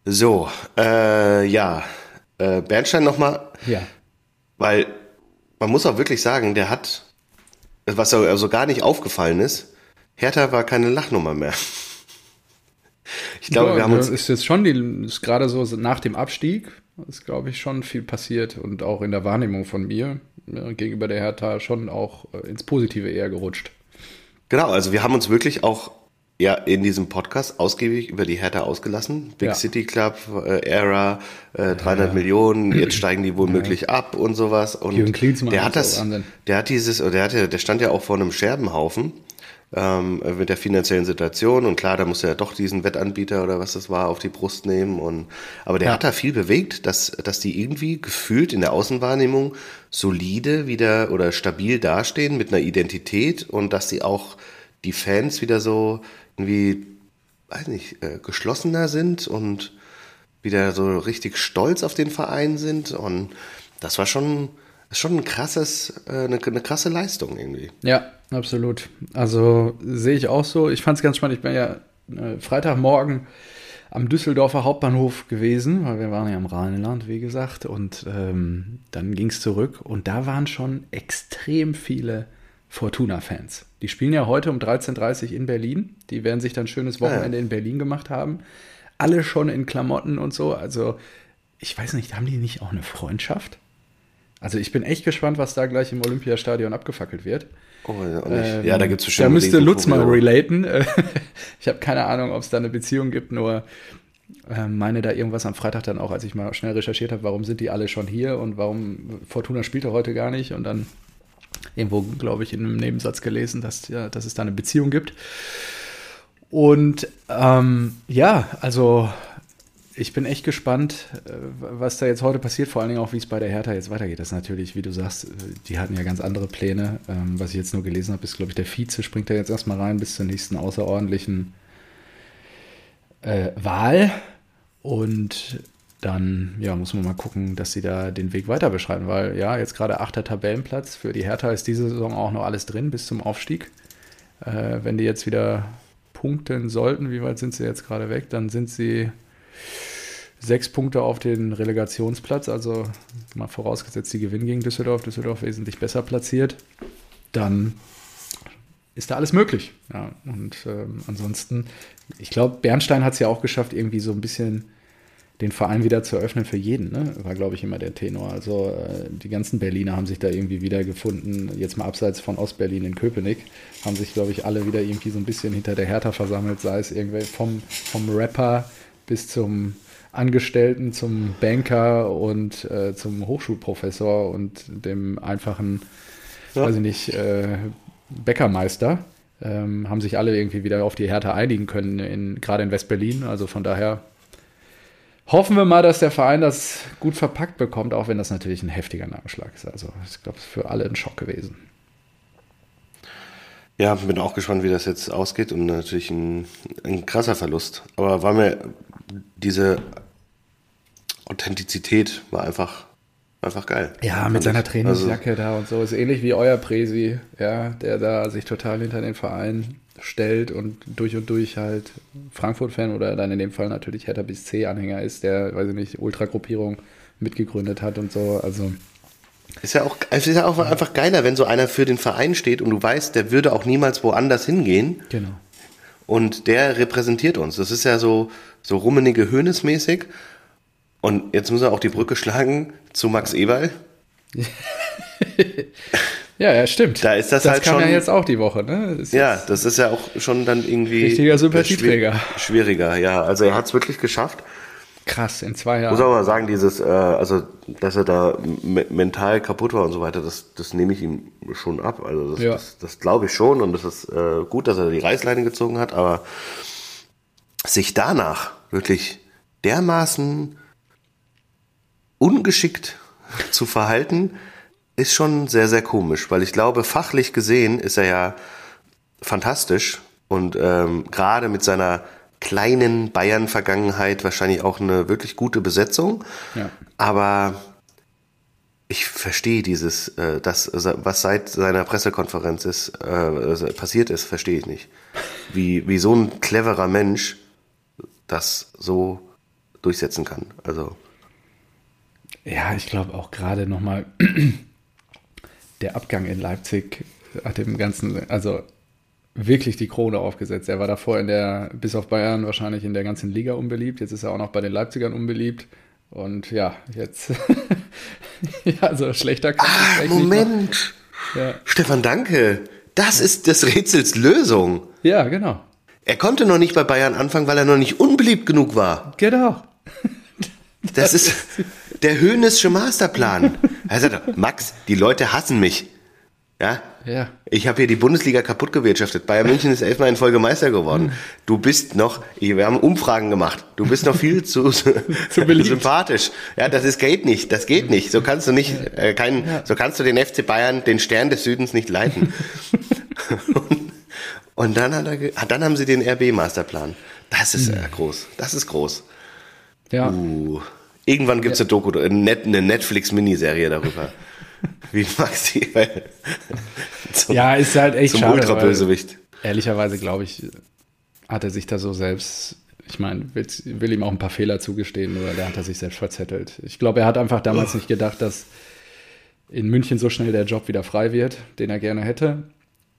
So, äh, ja. Äh, Bernstein nochmal, Ja. weil man muss auch wirklich sagen, der hat, was so also gar nicht aufgefallen ist, Hertha war keine Lachnummer mehr. Ich glaube, ja, wir haben uns. Ist jetzt schon die, ist gerade so nach dem Abstieg, ist, glaube ich, schon viel passiert und auch in der Wahrnehmung von mir ja, gegenüber der Hertha schon auch äh, ins Positive eher gerutscht. Genau, also wir haben uns wirklich auch ja in diesem Podcast ausgiebig über die Hertha ausgelassen. Big Ja. City Club, äh, Era, äh, 300 Millionen, *clears throat* jetzt steigen die womöglich ab und sowas. Und der hat das, der hat dieses, oder der hatte, der stand ja auch vor einem Scherbenhaufen ähm, mit der finanziellen Situation. Und klar, da muss er ja doch diesen Wettanbieter oder was das war auf die Brust nehmen. Und aber der Ja. hat da viel bewegt, dass dass die irgendwie gefühlt in der Außenwahrnehmung solide wieder oder stabil dastehen mit einer Identität und dass sie auch die Fans wieder so irgendwie weiß nicht äh, geschlossener sind und wieder so richtig stolz auf den Verein sind. Und das war schon ist schon ein krasses äh, eine, eine krasse Leistung irgendwie. Ja, absolut. Also sehe ich auch so. Ich fand es ganz spannend. Ich bin ja äh, Freitagmorgen am Düsseldorfer Hauptbahnhof gewesen, weil wir waren ja im Rheinland, wie gesagt. Und ähm, dann ging es zurück und da waren schon extrem viele Fortuna-Fans. Die spielen ja heute um 13.30 Uhr in Berlin. Die werden sich dann ein schönes Wochenende in Berlin gemacht haben. Alle schon in Klamotten und so. Also ich weiß nicht, haben die nicht auch eine Freundschaft? Also ich bin echt gespannt, was da gleich im Olympiastadion abgefackelt wird. Oh, ja. Ähm, ja, da gibt's bestimmt Da müsste Lutz mal relaten. *laughs* Ich habe keine Ahnung, ob es da eine Beziehung gibt, nur äh, meine da irgendwas am Freitag dann auch, als ich mal schnell recherchiert habe, warum sind die alle schon hier und warum Fortuna spielt er heute gar nicht und dann irgendwo, glaube ich, in einem Nebensatz gelesen, dass, ja, dass es da eine Beziehung gibt. Und ähm, ja, also ich bin echt gespannt, äh, was da jetzt heute passiert, vor allen Dingen auch, wie es bei der Hertha jetzt weitergeht. Das ist natürlich, wie du sagst, äh, die hatten ja ganz andere Pläne. Ähm, was ich jetzt nur gelesen habe, ist, glaube ich, der Vize springt da jetzt erstmal rein bis zur nächsten außerordentlichen äh, Wahl. Und dann ja, muss man mal gucken, dass sie da den Weg weiter beschreiten, weil ja, jetzt gerade achter Tabellenplatz. Für die Hertha ist diese Saison auch noch alles drin bis zum Aufstieg. Äh, wenn die jetzt wieder punkten sollten, wie weit sind sie jetzt gerade weg, dann sind sie sechs Punkte auf den Relegationsplatz, also mal vorausgesetzt, die gewinnen gegen Düsseldorf, Düsseldorf wesentlich besser platziert, dann ist da alles möglich. Ja, und ähm, ansonsten, ich glaube, Bernstein hat es ja auch geschafft, irgendwie so ein bisschen den Verein wieder zu öffnen für jeden, ne? war, glaube ich, immer der Tenor. Also äh, die ganzen Berliner haben sich da irgendwie wiedergefunden, jetzt mal abseits von Ostberlin in Köpenick, haben sich, glaube ich, alle wieder irgendwie so ein bisschen hinter der Hertha versammelt, sei es irgendwie vom, vom Rapper bis zum Angestellten, zum Banker und äh, zum Hochschulprofessor und dem einfachen, Ja. weiß ich nicht, äh, Bäckermeister. Ähm, haben sich alle irgendwie wieder auf die Hertha einigen können, in, gerade in West-Berlin. Also von daher hoffen wir mal, dass der Verein das gut verpackt bekommt, auch wenn das natürlich ein heftiger Nackenschlag ist. Also ich glaube, es ist für alle ein Schock gewesen. Ja, bin auch gespannt, wie das jetzt ausgeht und natürlich ein, ein krasser Verlust. Aber war mir diese Authentizität war einfach, einfach geil. Ja, mit seiner ich. Trainingsjacke da und so. Ist ähnlich wie euer Presi, ja, der da sich total hinter den Verein stellt und durch und durch halt Frankfurt-Fan oder dann in dem Fall natürlich Hertha bis C-Anhänger ist, der, weiß ich nicht, Ultragruppierung mitgegründet hat und so. Also Ist ja auch, es ist ja auch einfach geiler, wenn so einer für den Verein steht und du weißt, der würde auch niemals woanders hingehen genau. und der repräsentiert uns. Das ist ja so, so rummenige Höhnesmäßig. Und jetzt muss er auch die Brücke schlagen zu Max Eberl. *laughs* Ja, ja, stimmt. Da ist das das halt kam schon- ja jetzt auch die Woche, ne? Ist Ja, das ist ja auch schon dann irgendwie. Richtiger Sympathieträger. schwier- Schwieriger, ja. Also er hat es wirklich geschafft. krass, in zwei Muss Jahren. aber mal sagen, dieses, äh, also, dass er da me mental kaputt war und so weiter, das, das nehme ich ihm schon ab. Also das, Ja. das, das glaube ich schon und das ist äh, gut, dass er die Reißleine gezogen hat, aber sich danach wirklich dermaßen ungeschickt zu verhalten, ist schon sehr, sehr komisch, weil ich glaube, fachlich gesehen ist er ja fantastisch und ähm, gerade mit seiner kleinen Bayern-Vergangenheit wahrscheinlich auch eine wirklich gute Besetzung. Ja. Aber ich verstehe dieses, äh, das, was seit seiner Pressekonferenz ist, äh, passiert ist, verstehe ich nicht. Wie, wie so ein cleverer Mensch das so durchsetzen kann. Also, Ja, ich glaube auch gerade nochmal *clears throat* der Abgang in Leipzig hat dem Ganzen, also wirklich die Krone aufgesetzt. Er war davor in der, bis auf Bayern wahrscheinlich in der ganzen Liga unbeliebt. Jetzt ist er auch noch bei den Leipzigern unbeliebt. Und ja, jetzt, *laughs* ja, also schlechter kann ah, Moment. Ja. Stefan, danke. Das ist des Rätsels Lösung. Ja, genau. Er konnte noch nicht bei Bayern anfangen, weil er noch nicht unbeliebt genug war. Genau. Das, *laughs* das ist der Höhnesche Masterplan. Er sagt, Max, die Leute hassen mich. Ja? Ja. Ich habe hier die Bundesliga kaputt gewirtschaftet. Bayern München ist elfmal in Folge Meister geworden. Du bist noch, wir haben Umfragen gemacht. Du bist noch viel zu, *laughs* zu *laughs* sympathisch. Ja, das ist, geht nicht. Das geht nicht. So kannst du nicht, äh, kein, so kannst du den FC Bayern, den Stern des Südens nicht leiten. und, und, dann hat er, dann haben sie den RB Masterplan. Das ist äh, groß. Das ist groß. Ja. Uh, irgendwann gibt's ja. eine Doku, eine Netflix-Miniserie darüber. *laughs* Wie Maxi. zum, ja, ist halt echt zum schade. Ultrabösewicht. Ehrlicherweise glaube ich, hat er sich da so selbst. Ich meine, will, will, ihm auch ein paar Fehler zugestehen, nur der hat er sich selbst verzettelt. Ich glaube, er hat einfach damals oh. nicht gedacht, dass in München so schnell der Job wieder frei wird, den er gerne hätte.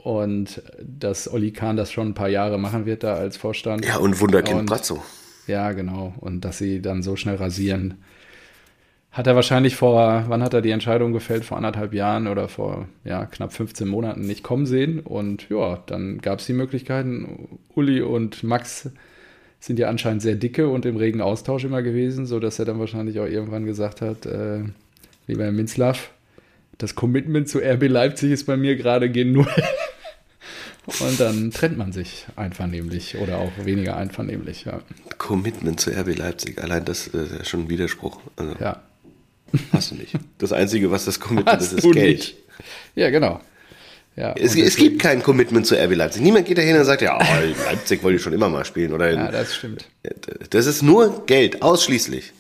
Und dass Olli Kahn das schon ein paar Jahre machen wird da als Vorstand. Ja, und Wunderkind und, Brazzo. Ja, genau. Und dass sie dann so schnell rasieren. Hat er wahrscheinlich vor, wann hat er die Entscheidung gefällt? Vor anderthalb Jahren oder vor ja, knapp 15 Monaten nicht kommen sehen. Und ja, dann gab es die Möglichkeiten. Uli und Max sind ja anscheinend sehr dicke und im regen Austausch immer gewesen, sodass er dann wahrscheinlich auch irgendwann gesagt hat, äh, lieber Herr Minzlaff, das Commitment zu RB Leipzig ist bei mir gerade gen Null. Und dann trennt man sich einvernehmlich oder auch weniger einvernehmlich, ja. Commitment zu RB Leipzig, allein das ist ja schon ein Widerspruch. Also, ja. Hast du nicht. Das Einzige, was das Commitment Hast ist, ist Geld. Nicht. Ja, genau. Ja, es, es, gibt kein Commitment zu RB Leipzig. Niemand geht dahin und sagt, ja, Leipzig wollte ich schon immer mal spielen. Oder ja, das stimmt. Das ist nur Geld, ausschließlich.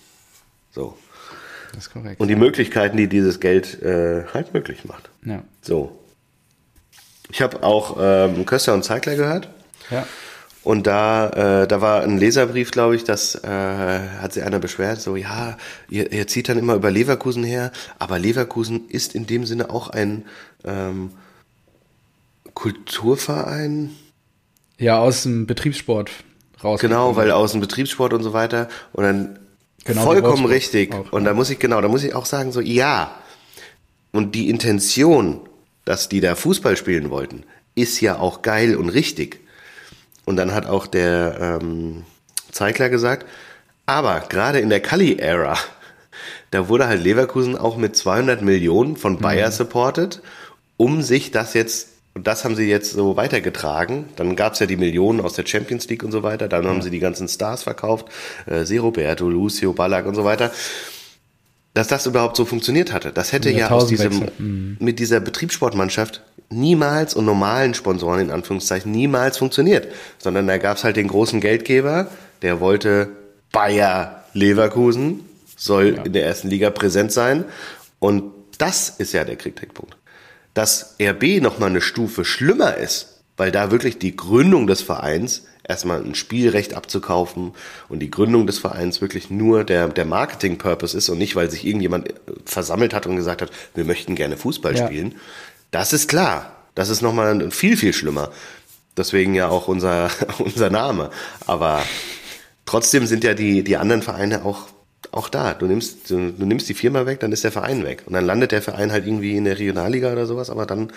So. Das ist korrekt. Und die Möglichkeiten, die dieses Geld äh, halt möglich macht. Ja. So. Ich habe auch ähm, Köster und Zeigler gehört. Ja. Und da, äh, da war ein Leserbrief, glaube ich, das äh, hat sich einer beschwert, so, ja, ihr, ihr zieht dann immer über Leverkusen her, aber Leverkusen ist in dem Sinne auch ein ähm, Kulturverein. Ja, aus dem Betriebssport raus. Genau, weil aus dem Betriebssport und so weiter. Und dann genau, vollkommen richtig. Auch, und da muss ich, genau, da muss ich auch sagen, so, ja. Und die Intention dass die da Fußball spielen wollten, ist ja auch geil und richtig. Und dann hat auch der ähm, Zeigler gesagt, aber gerade in der Kali-Ära, *laughs* da wurde halt Leverkusen auch mit 200 Millionen von Bayer mhm. supported, um sich das jetzt, und das haben sie jetzt so weitergetragen. Dann gab's ja die Millionen aus der Champions League und so weiter. Dann mhm. haben sie die ganzen Stars verkauft, äh, Roberto, Lucio, Ballack und so weiter dass das überhaupt so funktioniert hatte. Das hätte ja aus diesem, mhm. mit dieser Betriebssportmannschaft niemals und normalen Sponsoren in Anführungszeichen niemals funktioniert. Sondern da gab es halt den großen Geldgeber, der wollte Bayer Leverkusen, soll ja. in der ersten Liga präsent sein. Und das ist ja der Kritikpunkt. Dass RB nochmal eine Stufe schlimmer ist, weil da wirklich die Gründung des Vereins erstmal ein Spielrecht abzukaufen und die Gründung des Vereins wirklich nur der, der Marketing-Purpose ist und nicht, weil sich irgendjemand versammelt hat und gesagt hat, wir möchten gerne Fußball ja. spielen. Das ist klar. Das ist nochmal viel, viel schlimmer. Deswegen ja auch unser, *laughs* unser Name. Aber trotzdem sind ja die, die anderen Vereine auch, auch da. Du nimmst, du, du nimmst die Firma weg, dann ist der Verein weg. Und dann landet der Verein halt irgendwie in der Regionalliga oder sowas, aber dann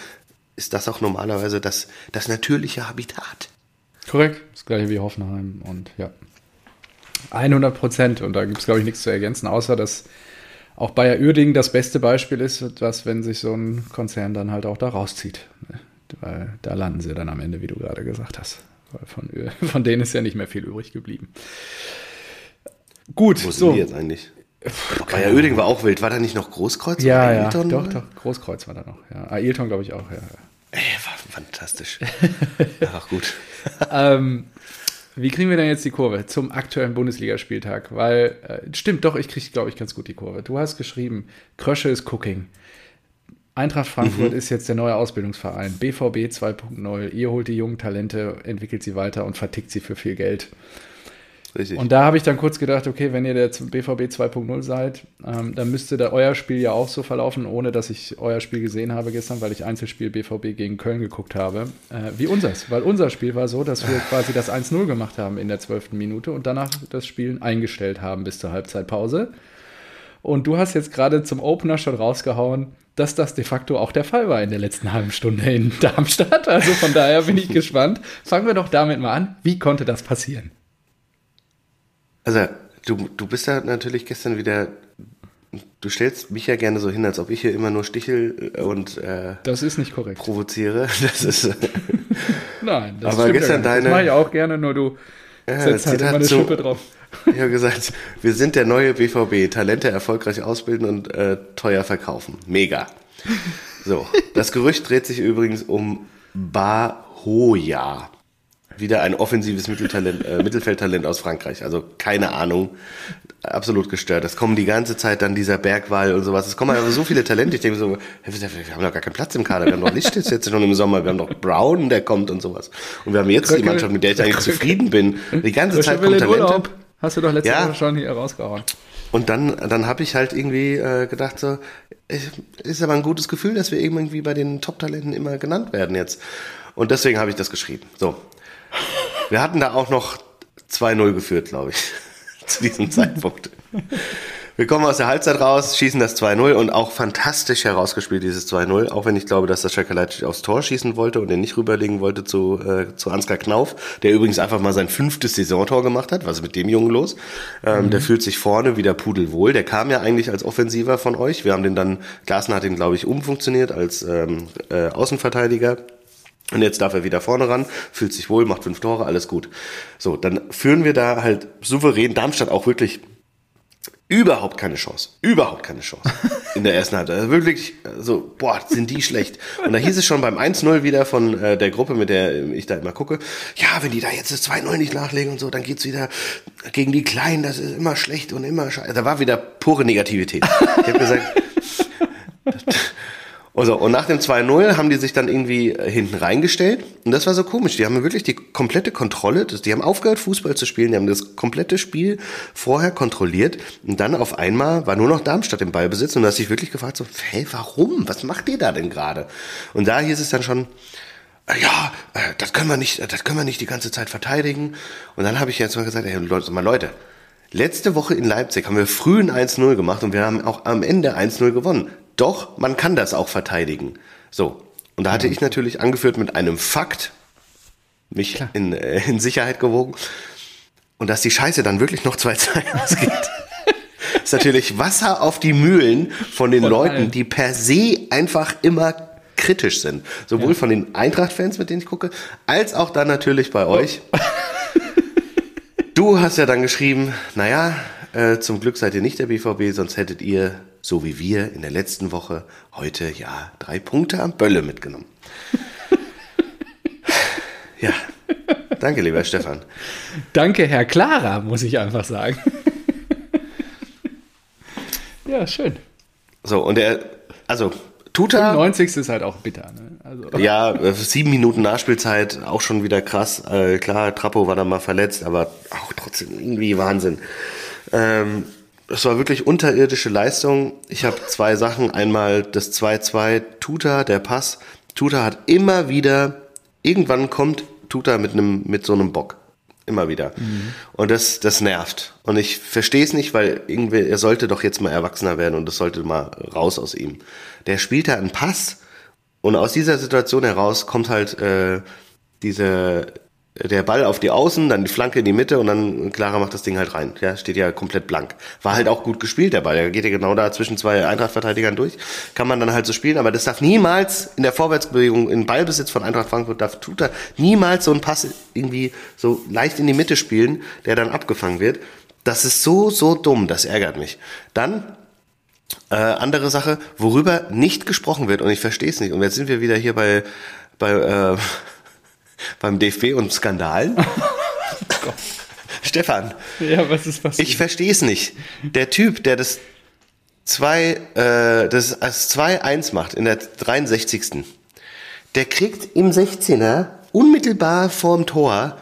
ist das auch normalerweise das, das natürliche Habitat. Korrekt, das gleiche wie Hoffenheim und ja. 100 Prozent und da gibt es, glaube ich, nichts zu ergänzen, außer dass auch Bayer Uerdingen das beste Beispiel ist, was, wenn sich so ein Konzern dann halt auch da rauszieht. Weil da landen sie dann am Ende, wie du gerade gesagt hast. Weil von, *laughs* von denen ist ja nicht mehr viel übrig geblieben. Gut, Wo so. sind die jetzt eigentlich? Bayer Uerdingen war auch wild. War da nicht noch Großkreuz? Ja, ja, doch, doch. Großkreuz war da noch. Ja. Ailton, glaube ich, auch, ja. Ey, war fantastisch. *laughs* Ach gut. Ähm, wie kriegen wir denn jetzt die Kurve zum aktuellen Bundesligaspieltag? Weil, äh, stimmt doch, ich kriege, glaube ich, ganz gut die Kurve. Du hast geschrieben, Krösche ist Cooking. Eintracht Frankfurt mhm. ist jetzt der neue Ausbildungsverein. BVB 2.0. Ihr holt die jungen Talente, entwickelt sie weiter und vertickt sie für viel Geld. Richtig. Und da habe ich dann kurz gedacht, okay, wenn ihr der BVB 2.0 seid, ähm, dann müsste da euer Spiel ja auch so verlaufen, ohne dass ich euer Spiel gesehen habe gestern, weil ich Einzelspiel BVB gegen Köln geguckt habe, äh, wie unseres. Weil unser Spiel war so, dass wir quasi das 1-0 gemacht haben in der zwölften Minute und danach das Spielen eingestellt haben bis zur Halbzeitpause. Und du hast jetzt gerade zum Opener schon rausgehauen, dass das de facto auch der Fall war in der letzten halben Stunde in Darmstadt. Also von daher bin ich *laughs* gespannt. Fangen wir doch damit mal an. Wie konnte das passieren? Also, du, du bist ja natürlich gestern wieder. Du stellst mich ja gerne so hin, als ob ich hier immer nur stichel und äh, das ist nicht korrekt. provoziere. *laughs* Das ist *laughs* Nein, das aber gestern ja deine. Das mache ich auch gerne, nur du ja, setzt halt immer eine so, Schippe drauf. Ich habe gesagt, wir sind der neue BVB, Talente erfolgreich ausbilden und äh, teuer verkaufen. Mega. So, das Gerücht dreht sich übrigens um Bahoya wieder ein offensives äh, Mittelfeldtalent aus Frankreich. Also keine Ahnung, absolut gestört. Es kommen die ganze Zeit dann dieser Bergwall und sowas. Es kommen aber so viele Talente. Ich denke so, wir haben doch gar keinen Platz im Kader. Wir haben doch Licht jetzt schon im Sommer. Wir haben doch Brown, der kommt und sowas. Und wir haben jetzt Kröcke, die Mannschaft, mit der ich eigentlich Kröcke. zufrieden bin. Die ganze Zeit kommen Talente. Urlaub. Hast du doch letzte ja. Woche schon hier rausgehauen. Und dann, dann habe ich halt irgendwie äh, gedacht, so, ist aber ein gutes Gefühl, dass wir irgendwie bei den Top-Talenten immer genannt werden jetzt. Und deswegen habe ich das geschrieben. So, wir hatten da auch noch 2-0 geführt, glaube ich, *laughs* zu diesem *laughs* Zeitpunkt. Wir kommen aus der Halbzeit raus, schießen das 2-0 und auch fantastisch herausgespielt, dieses 2-0. Auch wenn ich glaube, dass der Schalke aufs Tor schießen wollte und den nicht rüberlegen wollte zu, äh, zu Ansgar Knauf, der übrigens einfach mal sein fünftes Saisontor gemacht hat. Was ist mit dem Jungen los? Ähm, mhm. Der fühlt sich vorne wieder pudelwohl. Der kam ja eigentlich als Offensiver von euch. Wir haben den dann, Glasner hat ihn, glaube ich, umfunktioniert als ähm, äh, Außenverteidiger und jetzt darf er wieder vorne ran, fühlt sich wohl, macht fünf Tore, alles gut. So, dann führen wir da halt souverän Darmstadt auch wirklich überhaupt keine Chance. Überhaupt keine Chance. *laughs* In der ersten Halbzeit. Also wirklich, so, boah, sind die schlecht. Und da hieß es schon beim 1-0 wieder von äh, der Gruppe, mit der ich da immer gucke, ja, wenn die da jetzt das 2-0 nicht nachlegen und so, dann geht's wieder gegen die Kleinen, das ist immer schlecht und immer scheiße. Da war wieder pure Negativität. Ich habe gesagt, *laughs* also, und nach dem 2-0 haben die sich dann irgendwie äh, hinten reingestellt. Und das war so komisch. Die haben wirklich die komplette Kontrolle. Die haben aufgehört, Fußball zu spielen. Die haben das komplette Spiel vorher kontrolliert. Und dann auf einmal war nur noch Darmstadt im Ballbesitz. Und da hast sich wirklich gefragt, so, hey, warum? Was macht ihr da denn gerade? Und da hieß es dann schon, äh, ja, äh, das können wir nicht, das können wir nicht die ganze Zeit verteidigen. Und dann habe ich jetzt mal gesagt, hey, Leute, mal Leute, letzte Woche in Leipzig haben wir früh ein 1-0 gemacht und wir haben auch am Ende 1-0 gewonnen. Doch, man kann das auch verteidigen. So. Und da hatte ich natürlich angeführt mit einem Fakt, mich in, äh, in Sicherheit gewogen. Und dass die Scheiße dann wirklich noch zwei *laughs* 2 ausgeht. *laughs* ist natürlich Wasser auf die Mühlen von den von Leuten, allen. die per se einfach immer kritisch sind. Sowohl ja. von den Eintracht-Fans, mit denen ich gucke, als auch dann natürlich bei euch. *laughs* du hast ja dann geschrieben, naja, äh, zum Glück seid ihr nicht der BVB, sonst hättet ihr so wie wir in der letzten Woche, heute ja drei Punkte am Bölle mitgenommen. *laughs* ja, danke, lieber Stefan. Danke, Herr Clara, muss ich einfach sagen. *laughs* ja, schön. So, und er, also Tuta. 90. ist halt auch bitter. Ne? Also. Ja, äh, sieben Minuten Nachspielzeit, auch schon wieder krass. Äh, klar, Trappo war da mal verletzt, aber auch trotzdem irgendwie Wahnsinn. Ähm, es war wirklich unterirdische Leistung. Ich habe zwei Sachen. Einmal das 2-2 Tuta, der Pass. Tuta hat immer wieder, irgendwann kommt Tuta mit einem, mit so einem Bock. Immer wieder. Mhm. Und das, das nervt. Und ich verstehe es nicht, weil irgendwie, er sollte doch jetzt mal erwachsener werden und das sollte mal raus aus ihm. Der spielt da einen Pass und aus dieser Situation heraus kommt halt äh, diese der Ball auf die Außen, dann die Flanke in die Mitte und dann Clara macht das Ding halt rein. Ja, steht ja komplett blank. War halt auch gut gespielt, der Ball. Der geht ja genau da zwischen zwei Eintracht-Verteidigern durch. Kann man dann halt so spielen, aber das darf niemals in der Vorwärtsbewegung, in Ballbesitz von Eintracht Frankfurt, darf, tut er niemals so einen Pass irgendwie so leicht in die Mitte spielen, der dann abgefangen wird. Das ist so, so dumm, das ärgert mich. Dann äh, andere Sache, worüber nicht gesprochen wird und ich verstehe es nicht. Und jetzt sind wir wieder hier bei, bei äh, beim DFB und Skandalen. *laughs* Oh Stefan. Ja, was ist passiert? Ich verstehe es nicht. Der Typ, der das 2 äh, das als 2-1 macht in der 63. Der kriegt im 16er unmittelbar vorm Tor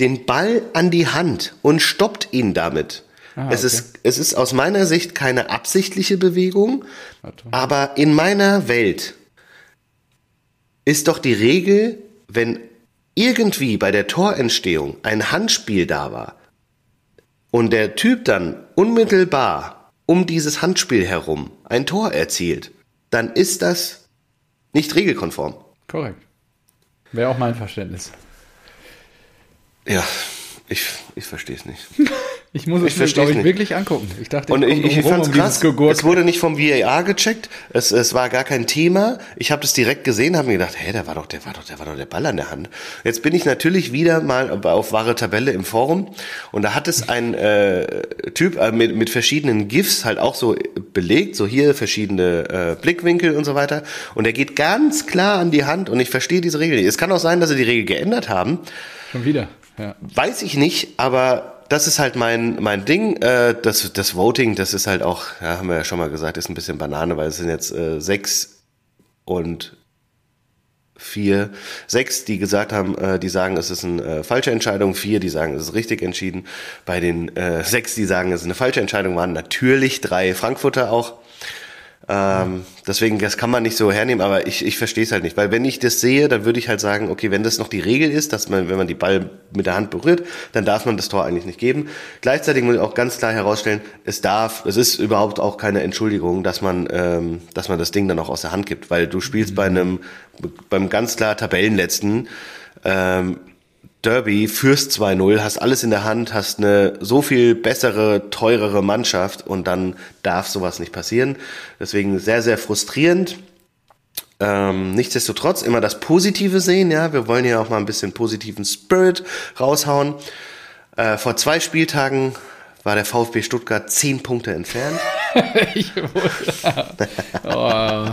den Ball an die Hand und stoppt ihn damit. Ah, es, okay. ist, es ist aus meiner Sicht keine absichtliche Bewegung, Warte. aber in meiner Welt ist doch die Regel, wenn irgendwie bei der Torentstehung ein Handspiel da war und der Typ dann unmittelbar um dieses Handspiel herum ein Tor erzielt, dann ist das nicht regelkonform. Korrekt. Wäre auch mein Verständnis. Ja, ich, ich verstehe es nicht. *laughs* Ich muss es ich mir, ich, wirklich angucken. Ich dachte, und ich, ich, ich fand es krass. Es wurde nicht vom VAR gecheckt. Es, es war gar kein Thema. Ich habe das direkt gesehen, habe mir gedacht, hä, der war doch, der war doch, der war doch der Ball an der Hand. Jetzt bin ich natürlich wieder mal auf wahre Tabelle im Forum und da hat es ein äh, Typ äh, mit, mit verschiedenen GIFs halt auch so belegt, so hier verschiedene äh, Blickwinkel und so weiter. Und er geht ganz klar an die Hand und ich verstehe diese Regel nicht. Es kann auch sein, dass sie die Regel geändert haben. Schon wieder. Ja. Weiß ich nicht, aber das ist halt mein, mein Ding. Äh, das, das Voting, das ist halt auch, ja, haben wir ja schon mal gesagt, ist ein bisschen Banane, weil es sind jetzt äh, sechs und vier, sechs, die gesagt haben, äh, die sagen, es ist eine äh, falsche Entscheidung, vier, die sagen, es ist richtig entschieden. Bei den äh, sechs, die sagen, es ist eine falsche Entscheidung, waren natürlich drei Frankfurter auch. Ähm, deswegen, das kann man nicht so hernehmen, aber ich, ich verstehe es halt nicht. Weil wenn ich das sehe, dann würde ich halt sagen, okay, wenn das noch die Regel ist, dass man, wenn man die Ball mit der Hand berührt, dann darf man das Tor eigentlich nicht geben. Gleichzeitig muss ich auch ganz klar herausstellen, es darf, es ist überhaupt auch keine Entschuldigung, dass man, ähm, dass man das Ding dann auch aus der Hand gibt, weil du spielst mhm. bei einem, beim ganz klar Tabellenletzten, ähm, Derby, führst 2-0, hast alles in der Hand, hast eine so viel bessere, teurere Mannschaft und dann darf sowas nicht passieren. Deswegen sehr, sehr frustrierend. Ähm, nichtsdestotrotz immer das Positive sehen, ja. Wir wollen ja auch mal ein bisschen positiven Spirit raushauen. Äh, vor zwei Spieltagen war der VfB Stuttgart zehn Punkte entfernt. *laughs* oh,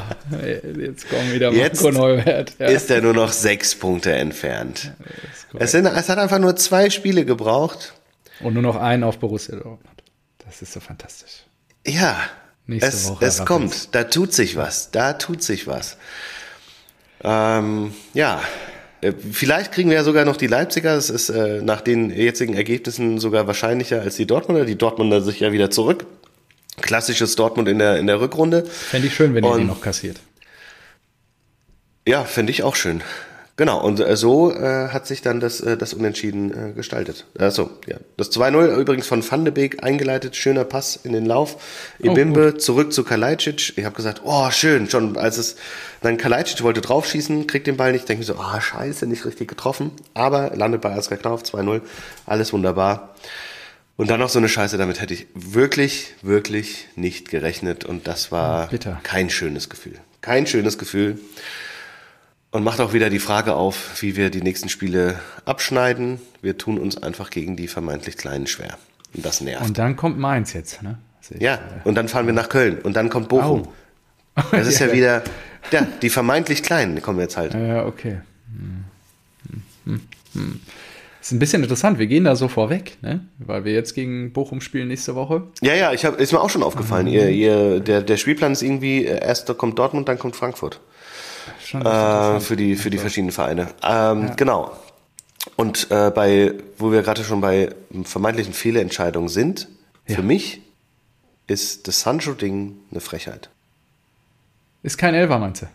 jetzt kommen wieder Marco Neuwert. Ja. Ist er nur noch sechs Punkte entfernt. Es, sind, es hat einfach nur zwei Spiele gebraucht. Und nur noch einen auf Borussia Dortmund. Das ist so fantastisch. Ja, Nächste es, Woche es kommt. Da tut sich was. Da tut sich was. Ähm, ja, Vielleicht kriegen wir ja sogar noch die Leipziger. Das ist äh, nach den jetzigen Ergebnissen sogar wahrscheinlicher als die Dortmunder. Die Dortmunder sich ja wieder zurück. Klassisches Dortmund in der, in der Rückrunde. Fände ich schön, wenn ihr die noch kassiert. Ja, finde ich auch schön. Genau, und äh, so äh, hat sich dann das, äh, das Unentschieden äh, gestaltet. Achso, ja. Das 2-0 übrigens von Van de Beek eingeleitet, schöner Pass in den Lauf. Ibimbe oh, zurück zu Kalajdzic. Ich habe gesagt, oh, schön, schon als es dann Kalajdzic wollte draufschießen, kriegt den Ball nicht, denke ich so, ah, oh, scheiße, nicht richtig getroffen. Aber landet bei Asker Knauf, 2-0, alles wunderbar. Und dann noch so eine Scheiße, damit hätte ich wirklich, wirklich nicht gerechnet. Und das war Bitter. kein schönes Gefühl. Kein schönes Gefühl. Und macht auch wieder die Frage auf, wie wir die nächsten Spiele abschneiden. Wir tun uns einfach gegen die vermeintlich Kleinen schwer. Und das nervt. Und dann kommt Mainz jetzt, ne? Ja, und dann fahren wir nach Köln. Und dann kommt Bochum. Oh. Das ist *laughs* ja, ja wieder, ja, die vermeintlich Kleinen kommen jetzt halt. Ja, okay. Hm. Hm. Hm. ist ein bisschen interessant, wir gehen da so vorweg, ne? Weil wir jetzt gegen Bochum spielen nächste Woche. Ja, ja, ich hab, ist mir auch schon aufgefallen. Mhm. Ihr, ihr, der, der Spielplan ist irgendwie, äh, erst kommt Dortmund, dann kommt Frankfurt äh, für die für die verschiedenen Vereine. Ähm, ja. Genau. Und äh, bei, wo wir gerade schon bei vermeintlichen Fehlentscheidungen sind, ja. für mich ist das Sancho-Ding eine Frechheit. Ist kein Elfer, meinst du?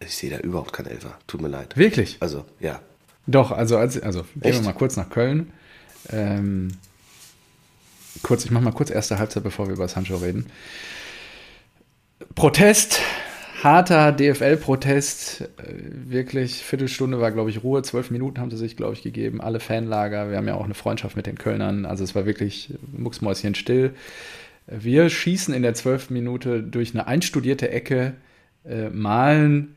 Ich sehe da überhaupt kein Elfer. Tut mir leid. Wirklich? Also, ja. Doch, also, als, also gehen wir mal kurz nach Köln. Ähm, kurz, ich mache mal kurz erste Halbzeit, bevor wir über Sancho reden. Protest harter DFL-Protest. Äh, wirklich, Viertelstunde war, glaube ich, Ruhe. Zwölf Minuten haben sie sich, glaube ich, gegeben. Alle Fanlager. Wir haben ja auch eine Freundschaft mit den Kölnern. Also es war wirklich mucksmäuschen still. Wir schießen in der zwölften Minute durch eine einstudierte Ecke, äh, malen,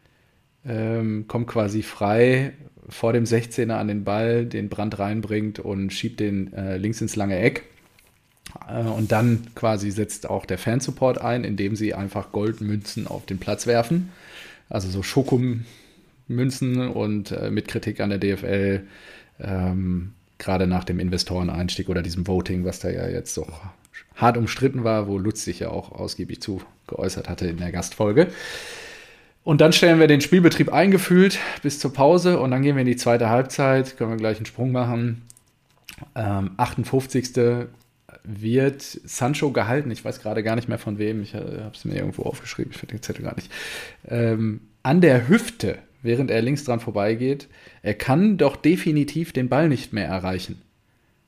ähm, kommt quasi frei vor dem 16er an den Ball, den Brand reinbringt und schiebt den äh, links ins lange Eck. Äh, und dann quasi setzt auch der Fansupport ein, indem sie einfach Goldmünzen auf den Platz werfen. Also so Schokomünzen und äh, mit Kritik an der DFL, ähm, gerade nach dem Investoreneinstieg oder diesem Voting, was da ja jetzt so hart umstritten war, wo Lutz sich ja auch ausgiebig zu geäußert hatte in der Gastfolge. Und dann stellen wir den Spielbetrieb eingefühlt bis zur Pause und dann gehen wir in die zweite Halbzeit. Können wir gleich einen Sprung machen. Ähm, 58. wird Sancho gehalten. Ich weiß gerade gar nicht mehr von wem. Ich äh, habe es mir irgendwo aufgeschrieben. Ich finde den Zettel gar nicht. Ähm, an der Hüfte, während er links dran vorbeigeht. Er kann doch definitiv den Ball nicht mehr erreichen.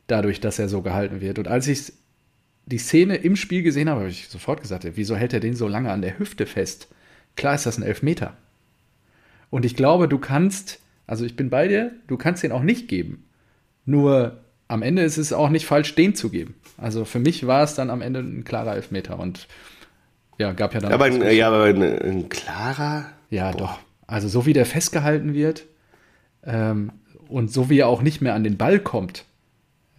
Dadurch, dass er so gehalten wird. Und als ich die Szene im Spiel gesehen habe, habe ich sofort gesagt, wieso hält er den so lange an der Hüfte fest? Klar ist das ein Elfmeter. Und ich glaube, du kannst, also ich bin bei dir, du kannst den auch nicht geben. Nur am Ende ist es auch nicht falsch, den zu geben. Also für mich war es dann am Ende ein klarer Elfmeter und ja, gab ja dann. Aber ein, ja, aber ein, ein klarer. Ja, Boah. doch. Also so wie der festgehalten wird ähm, und so wie er auch nicht mehr an den Ball kommt.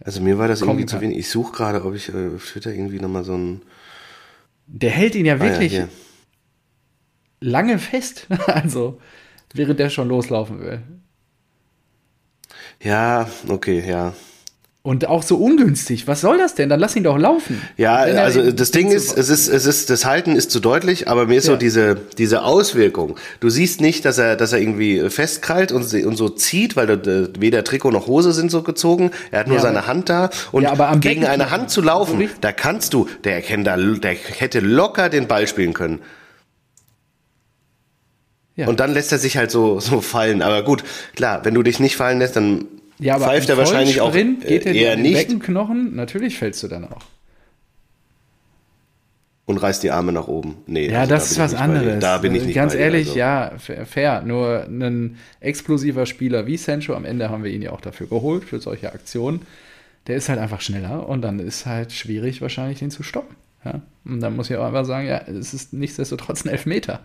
Also mir war das irgendwie zu wenig. Ich suche gerade, ob ich äh, auf Twitter irgendwie nochmal so ein. Der hält ihn ja wirklich. Ah, ja, lange fest. *laughs* also, während der schon loslaufen will. Ja, okay, ja. Und auch so ungünstig. Was soll das denn? Dann lass ihn doch laufen. Ja, also das Ding ist, es ist, es ist, das Halten ist zu deutlich, aber mir ist ja. so diese, diese Auswirkung. Du siehst nicht, dass er, dass er irgendwie festkrallt und, und so zieht, weil weder Trikot noch Hose sind so gezogen. Er hat nur ja, seine Hand da. Und ja, gegen Becken eine Hand zu laufen, da kannst du, der, kennt da, der hätte locker den Ball spielen können. Ja. Und dann lässt er sich halt so, so fallen. Aber gut, klar, wenn du dich nicht fallen lässt, dann ja, aber pfeift er wahrscheinlich auch geht er eher nicht. Beckenknochen, natürlich fällst du dann auch. Und reißt die Arme nach oben. Nee, ja, also das da ist was anderes. Da bin ich nicht Ganz ehrlich, also. ja, fair. Nur ein explosiver Spieler wie Sancho, am Ende haben wir ihn ja auch dafür geholt, für solche Aktionen. Der ist halt einfach schneller und dann ist halt schwierig, wahrscheinlich den zu stoppen. Ja? Und dann muss ich auch einfach sagen, ja, es ist nichtsdestotrotz ein Elfmeter.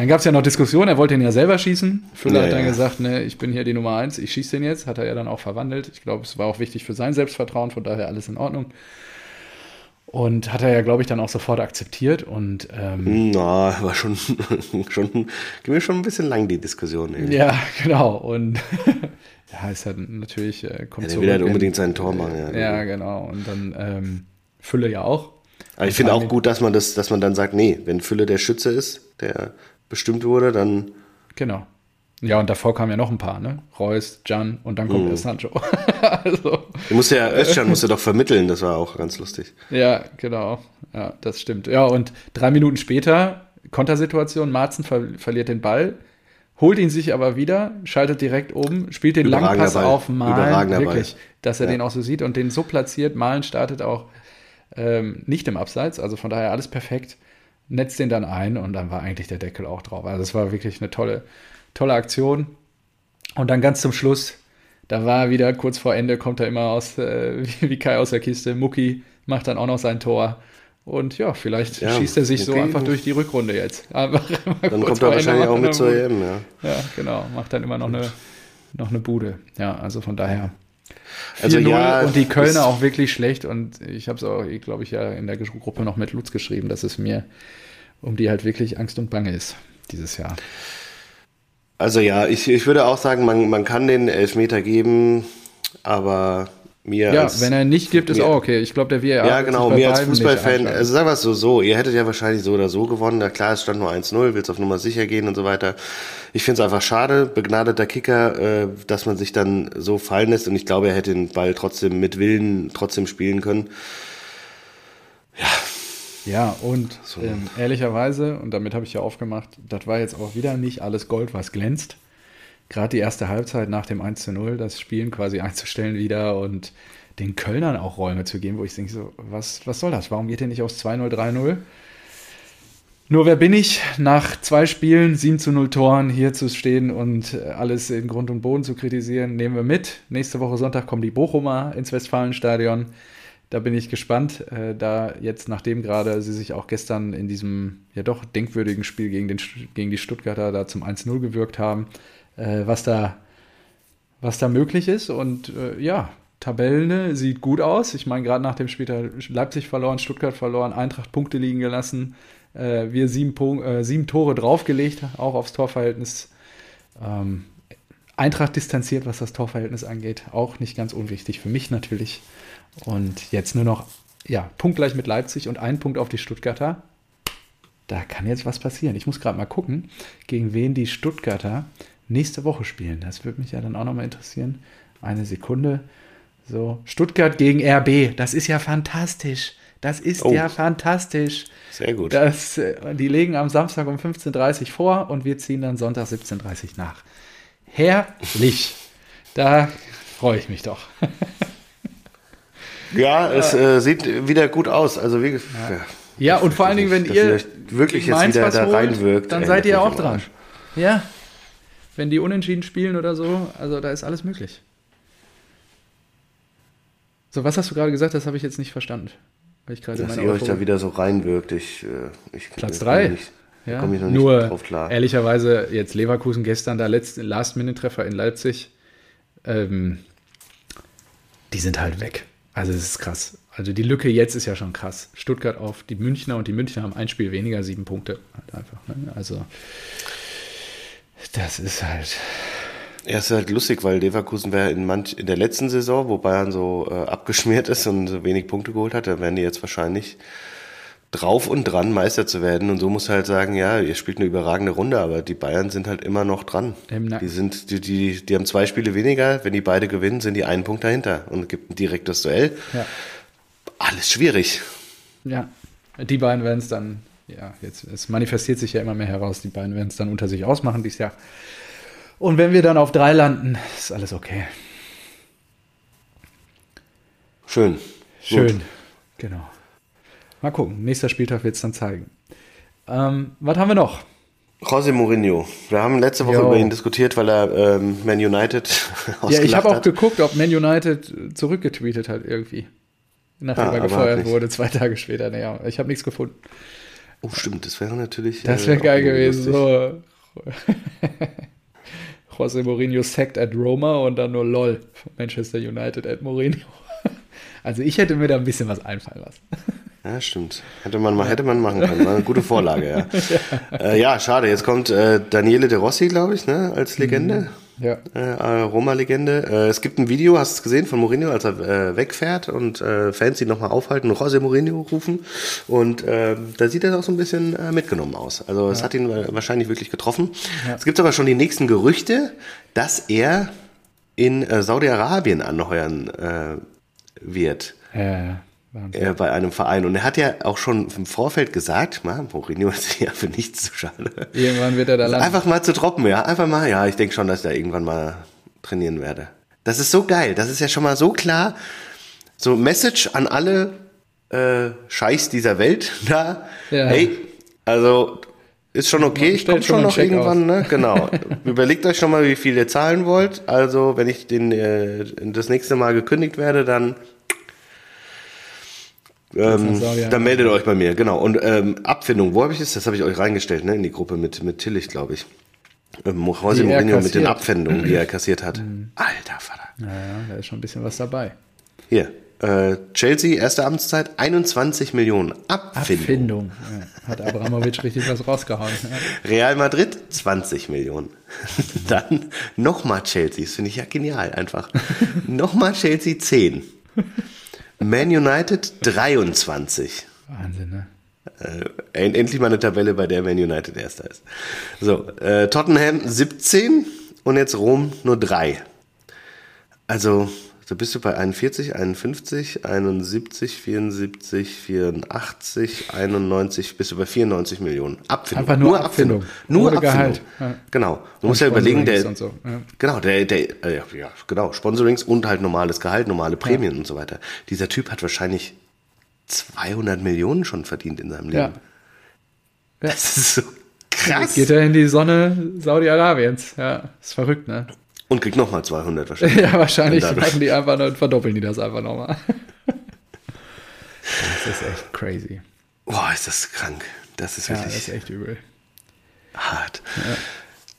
Dann gab es ja noch Diskussionen, er wollte ihn ja selber schießen. Füller ja, hat dann ja. gesagt, ne, ich bin hier die Nummer eins, ich schieße den jetzt. Hat er ja dann auch verwandelt. Ich glaube, es war auch wichtig für sein Selbstvertrauen, von daher alles in Ordnung. Und hat er ja, glaube ich, dann auch sofort akzeptiert. Und ähm, na, war schon, *laughs* schon, ging mir schon ein bisschen lang die Diskussion. Irgendwie. Ja, genau. Und *laughs* ja, ist halt natürlich äh, kommt ja, der will halt unbedingt sein Tor machen. Ja, ja genau. Und dann ähm, Fülle ja auch. Aber ich finde auch gut, dass man das, dass man dann sagt, nee, wenn Fülle der Schütze ist, der bestimmt wurde, dann. Genau. Ja, und davor kamen ja noch ein paar, ne? Reus, Jan und dann kommt mm. der Sancho. *laughs* also. Du musst ja, Özcan musste doch vermitteln, das war auch ganz lustig. Ja, genau. Ja, das stimmt. Ja, und drei Minuten später, Kontersituation, Marzen ver verliert den Ball, holt ihn sich aber wieder, schaltet direkt oben, spielt den Langpass Ball. auf Malen, wirklich, Ball. dass er ja. den auch so sieht und den so platziert. Malen startet auch ähm, nicht im Abseits, also von daher alles perfekt netzt den dann ein und dann war eigentlich der Deckel auch drauf. Also das war wirklich eine tolle, tolle Aktion. Und dann ganz zum Schluss, da war wieder kurz vor Ende, kommt er immer aus, äh, *laughs* wie Kai aus der Kiste. Mucki macht dann auch noch sein Tor. Und ja, vielleicht ja, schießt er sich okay. so einfach durch die Rückrunde jetzt. *laughs* Dann kommt er wahrscheinlich auch mit zur EM, ja. Ja, genau. Macht dann immer noch eine, noch eine Bude. Ja, also von daher. Also ja, und die Kölner auch wirklich schlecht. Und ich habe es auch, glaube ich, ja in der Gruppe noch mit Lutz geschrieben, dass es mir um die halt wirklich Angst und Bange ist dieses Jahr. Also ja, ich, ich würde auch sagen, man, man kann den Elfmeter geben, aber mir ja, als, wenn er nicht gibt, ist mir, auch okay. Ich glaube, der VAR Ja, genau, mir als Fußballfan, also sagen wir es so, so, ihr hättet ja wahrscheinlich so oder so gewonnen. Na klar, es stand nur 1-0, willst auf Nummer sicher gehen und so weiter. Ich finde es einfach schade, begnadeter Kicker, äh, dass man sich dann so fallen lässt und ich glaube, er hätte den Ball trotzdem mit Willen trotzdem spielen können. Ja, ja, und so. ähm, ehrlicherweise, und damit habe ich ja aufgemacht, das war jetzt auch wieder nicht alles Gold, was glänzt. Gerade die erste Halbzeit nach dem 1 zu 0, das Spielen quasi *laughs* einzustellen wieder und den Kölnern auch Räume zu geben, wo ich denke, so, was, was soll das? Warum geht ihr nicht aufs 2-0, 3-0? Nur wer bin ich, nach zwei Spielen, 7 zu 0 Toren, hier zu stehen und alles in Grund und Boden zu kritisieren, nehmen wir mit. Nächste Woche Sonntag kommen die Bochumer ins Westfalenstadion. Da bin ich gespannt, äh, da jetzt, nachdem gerade sie sich auch gestern in diesem ja doch denkwürdigen Spiel gegen, den, gegen die Stuttgarter da zum 1-0 gewirkt haben, äh, was, da, was da möglich ist. Und äh, ja, Tabelle sieht gut aus. Ich meine, gerade nach dem Spiel Leipzig verloren, Stuttgart verloren, Eintracht Punkte liegen gelassen. Äh, wir sieben, Punk äh, sieben Tore draufgelegt, auch aufs Torverhältnis. Ähm, Eintracht distanziert, was das Torverhältnis angeht. Auch nicht ganz unwichtig für mich natürlich. Und jetzt nur noch, ja, punktgleich mit Leipzig und ein Punkt auf die Stuttgarter. da kann jetzt was passieren. Ich muss gerade mal gucken, gegen wen die Stuttgarter nächste Woche spielen. Das würde mich ja dann auch nochmal interessieren. Eine Sekunde. So, Stuttgart gegen RB, das ist ja fantastisch. Das ist oh. ja fantastisch. Sehr gut. Das, äh, die legen am Samstag um 15.30 Uhr vor und wir ziehen dann Sonntag 17.30 Uhr nach. Herrlich. Da freue ich mich doch. ja, es äh, sieht wieder gut aus. Also wie, ja. ja und vor allen Dingen, wenn ihr wirklich jetzt wieder da reinwirkt, dann seid ihr auch dran. Ja. Wenn die unentschieden spielen oder so, also da ist alles möglich. So, was hast du gerade gesagt? Das habe ich jetzt nicht verstanden. Weil ich gerade Dass ihr euch da wieder so reinwirkt. Ich, äh, ich Platz 3. Ja, komme ich noch nur drauf klar. Ehrlicherweise, jetzt Leverkusen gestern, da Last-Minute-Treffer in Leipzig, ähm, die sind halt weg. Also, das ist krass. Also, die Lücke jetzt ist ja schon krass. Stuttgart auf die Münchner und die Münchner haben ein Spiel weniger, sieben Punkte. Halt einfach. Ne? Also, das ist halt. Ja, ist halt lustig, weil Leverkusen wäre in, manch, in der letzten Saison, wo Bayern so äh, abgeschmiert ist und so wenig Punkte geholt hat, da wären die jetzt wahrscheinlich drauf und dran, Meister zu werden. Und so muss halt sagen, ja, ihr spielt eine überragende Runde, aber die Bayern sind halt immer noch dran. Die sind, die, die, die haben zwei Spiele weniger. Wenn die beide gewinnen, sind die einen Punkt dahinter und es gibt ein direktes Duell. Ja. Alles schwierig. Ja, die beiden werden es dann, ja, jetzt, es manifestiert sich ja immer mehr heraus, die beiden werden es dann unter sich ausmachen dieses Jahr. Und wenn wir dann auf drei landen, ist alles okay. Schön. Schön. Gut. Genau. Mal gucken. Nächster Spieltag wird es dann zeigen. Ähm, was haben wir noch? José Mourinho. Wir haben letzte Woche jo. über ihn diskutiert, weil er ähm, Man United *laughs* Ja, ich habe auch geguckt, ob Man United zurückgetweetet hat irgendwie. Nachdem ah, er gefeuert wurde, zwei Tage später. Naja, ich habe nichts gefunden. Oh, stimmt, das wäre natürlich. Das wäre äh, geil gewesen. So. *laughs* José Mourinho sacked at Roma und dann nur LOL Manchester United at Mourinho. *laughs* Also ich hätte mir da ein bisschen was einfallen lassen. *laughs* Ja, stimmt. Hätte man, mal, hätte man machen können. War eine gute Vorlage, ja. ja. Äh, ja, schade. Jetzt kommt äh, Daniele De Rossi, glaube ich, ne, als Legende. Ja. Äh, Roma-Legende. Äh, es gibt ein Video, hast du es gesehen, von Mourinho, als er äh, wegfährt und äh, Fans ihn nochmal aufhalten, José Mourinho rufen. Und äh, da sieht er auch so ein bisschen äh, mitgenommen aus. Also es ja. hat ihn wahrscheinlich wirklich getroffen. Ja. Es gibt aber schon die nächsten Gerüchte, dass er in äh, Saudi-Arabien anheuern äh, wird. Ja, äh, bei einem Verein. Und er hat ja auch schon im Vorfeld gesagt, man, Mourinho ist *laughs* ja für nichts zu schade. Irgendwann wird er da landen. Einfach mal zu droppen, ja. Einfach mal, ja, ich denke schon, dass ich da irgendwann mal trainieren werde. Das ist so geil. Das ist ja schon mal so klar. So Message an alle äh, Scheiß dieser Welt *laughs* da. Ja. Hey, also ist schon okay, ich komme schon noch irgendwann, ne? Genau. *laughs* Überlegt euch schon mal, wie viel ihr zahlen wollt. Also, wenn ich den, äh, das nächste Mal gekündigt werde, dann ähm, dann meldet euch bei mir, genau. Und ähm, Abfindung, wo habe ich es? Das habe ich euch reingestellt, ne, in die Gruppe mit, mit Tillich, glaube ich. Ähm, José Mourinho mit den Abfindungen, die er *clears throat* kassiert hat. Mhm. Alter Vater. Naja, da ist schon ein bisschen was dabei. Hier, äh, Chelsea, erste Amtszeit, 21 Millionen. Abfindung. Abfindung. Ja, hat Abramovic *laughs* richtig was rausgehauen. Ja. Real Madrid, 20 Millionen. *laughs* Dann nochmal Chelsea, das finde ich ja genial einfach. *laughs* nochmal Chelsea, 10. Man United 23. Wahnsinn, ne? Äh, endlich mal eine Tabelle, bei der Man United erster ist. So, äh, Tottenham 17 und jetzt Rom nur 3. Also, so bist du bei 41, 51, 71, 74, 84, 91, bist du bei 94 Millionen. Abfindung. Einfach nur, nur Abfindung. Abfindung. Nur Ohne Abfindung. Gehalt. Ja. Genau. Du musst ja überlegen, der, so. ja. genau, der, der, äh, ja, genau, Sponsorings und halt normales Gehalt, normale Prämien ja. und so weiter. Dieser Typ hat wahrscheinlich 200 Millionen schon verdient in seinem Leben. Ja. Das ist so krass. Geht er in die Sonne Saudi-Arabiens. Ja, ist verrückt, ne? Und kriegt nochmal 200 wahrscheinlich. *laughs* ja, wahrscheinlich machen die einfach nur, verdoppeln die das einfach nochmal. das ist echt crazy. Boah, ist das krank. Das ist wirklich. Ja, das ist echt übel. Hart. Ja.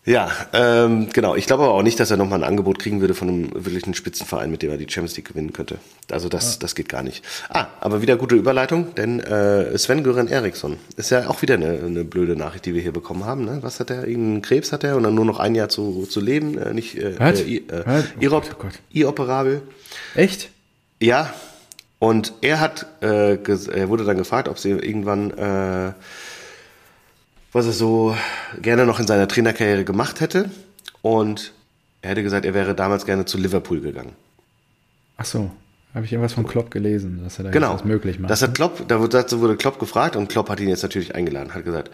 Ja, ähm, genau. Ich glaube aber auch nicht, dass er nochmal ein Angebot kriegen würde von einem wirklichen Spitzenverein, mit dem er die Champions League gewinnen könnte. Also das, ja. das geht gar nicht. Ah, aber wieder gute Überleitung, denn äh, Sven Göran Eriksson ist ja auch wieder eine, eine blöde Nachricht, die wir hier bekommen haben. Ne? Was hat er? Irgendeinen Krebs hat er und dann nur noch ein Jahr zu, zu leben. Äh, nicht äh, äh, äh, oh ioperabel. Echt? Ja. Und er hat, äh, er wurde dann gefragt, ob sie irgendwann äh, was er so gerne noch in seiner Trainerkarriere gemacht hätte. Und er hätte gesagt, er wäre damals gerne zu Liverpool gegangen. Ach so, habe ich irgendwas von Klopp gelesen, dass er da Genau. jetzt was möglich macht. Das hat Klopp, da wurde, dazu wurde Klopp gefragt und Klopp hat ihn jetzt natürlich eingeladen, hat gesagt,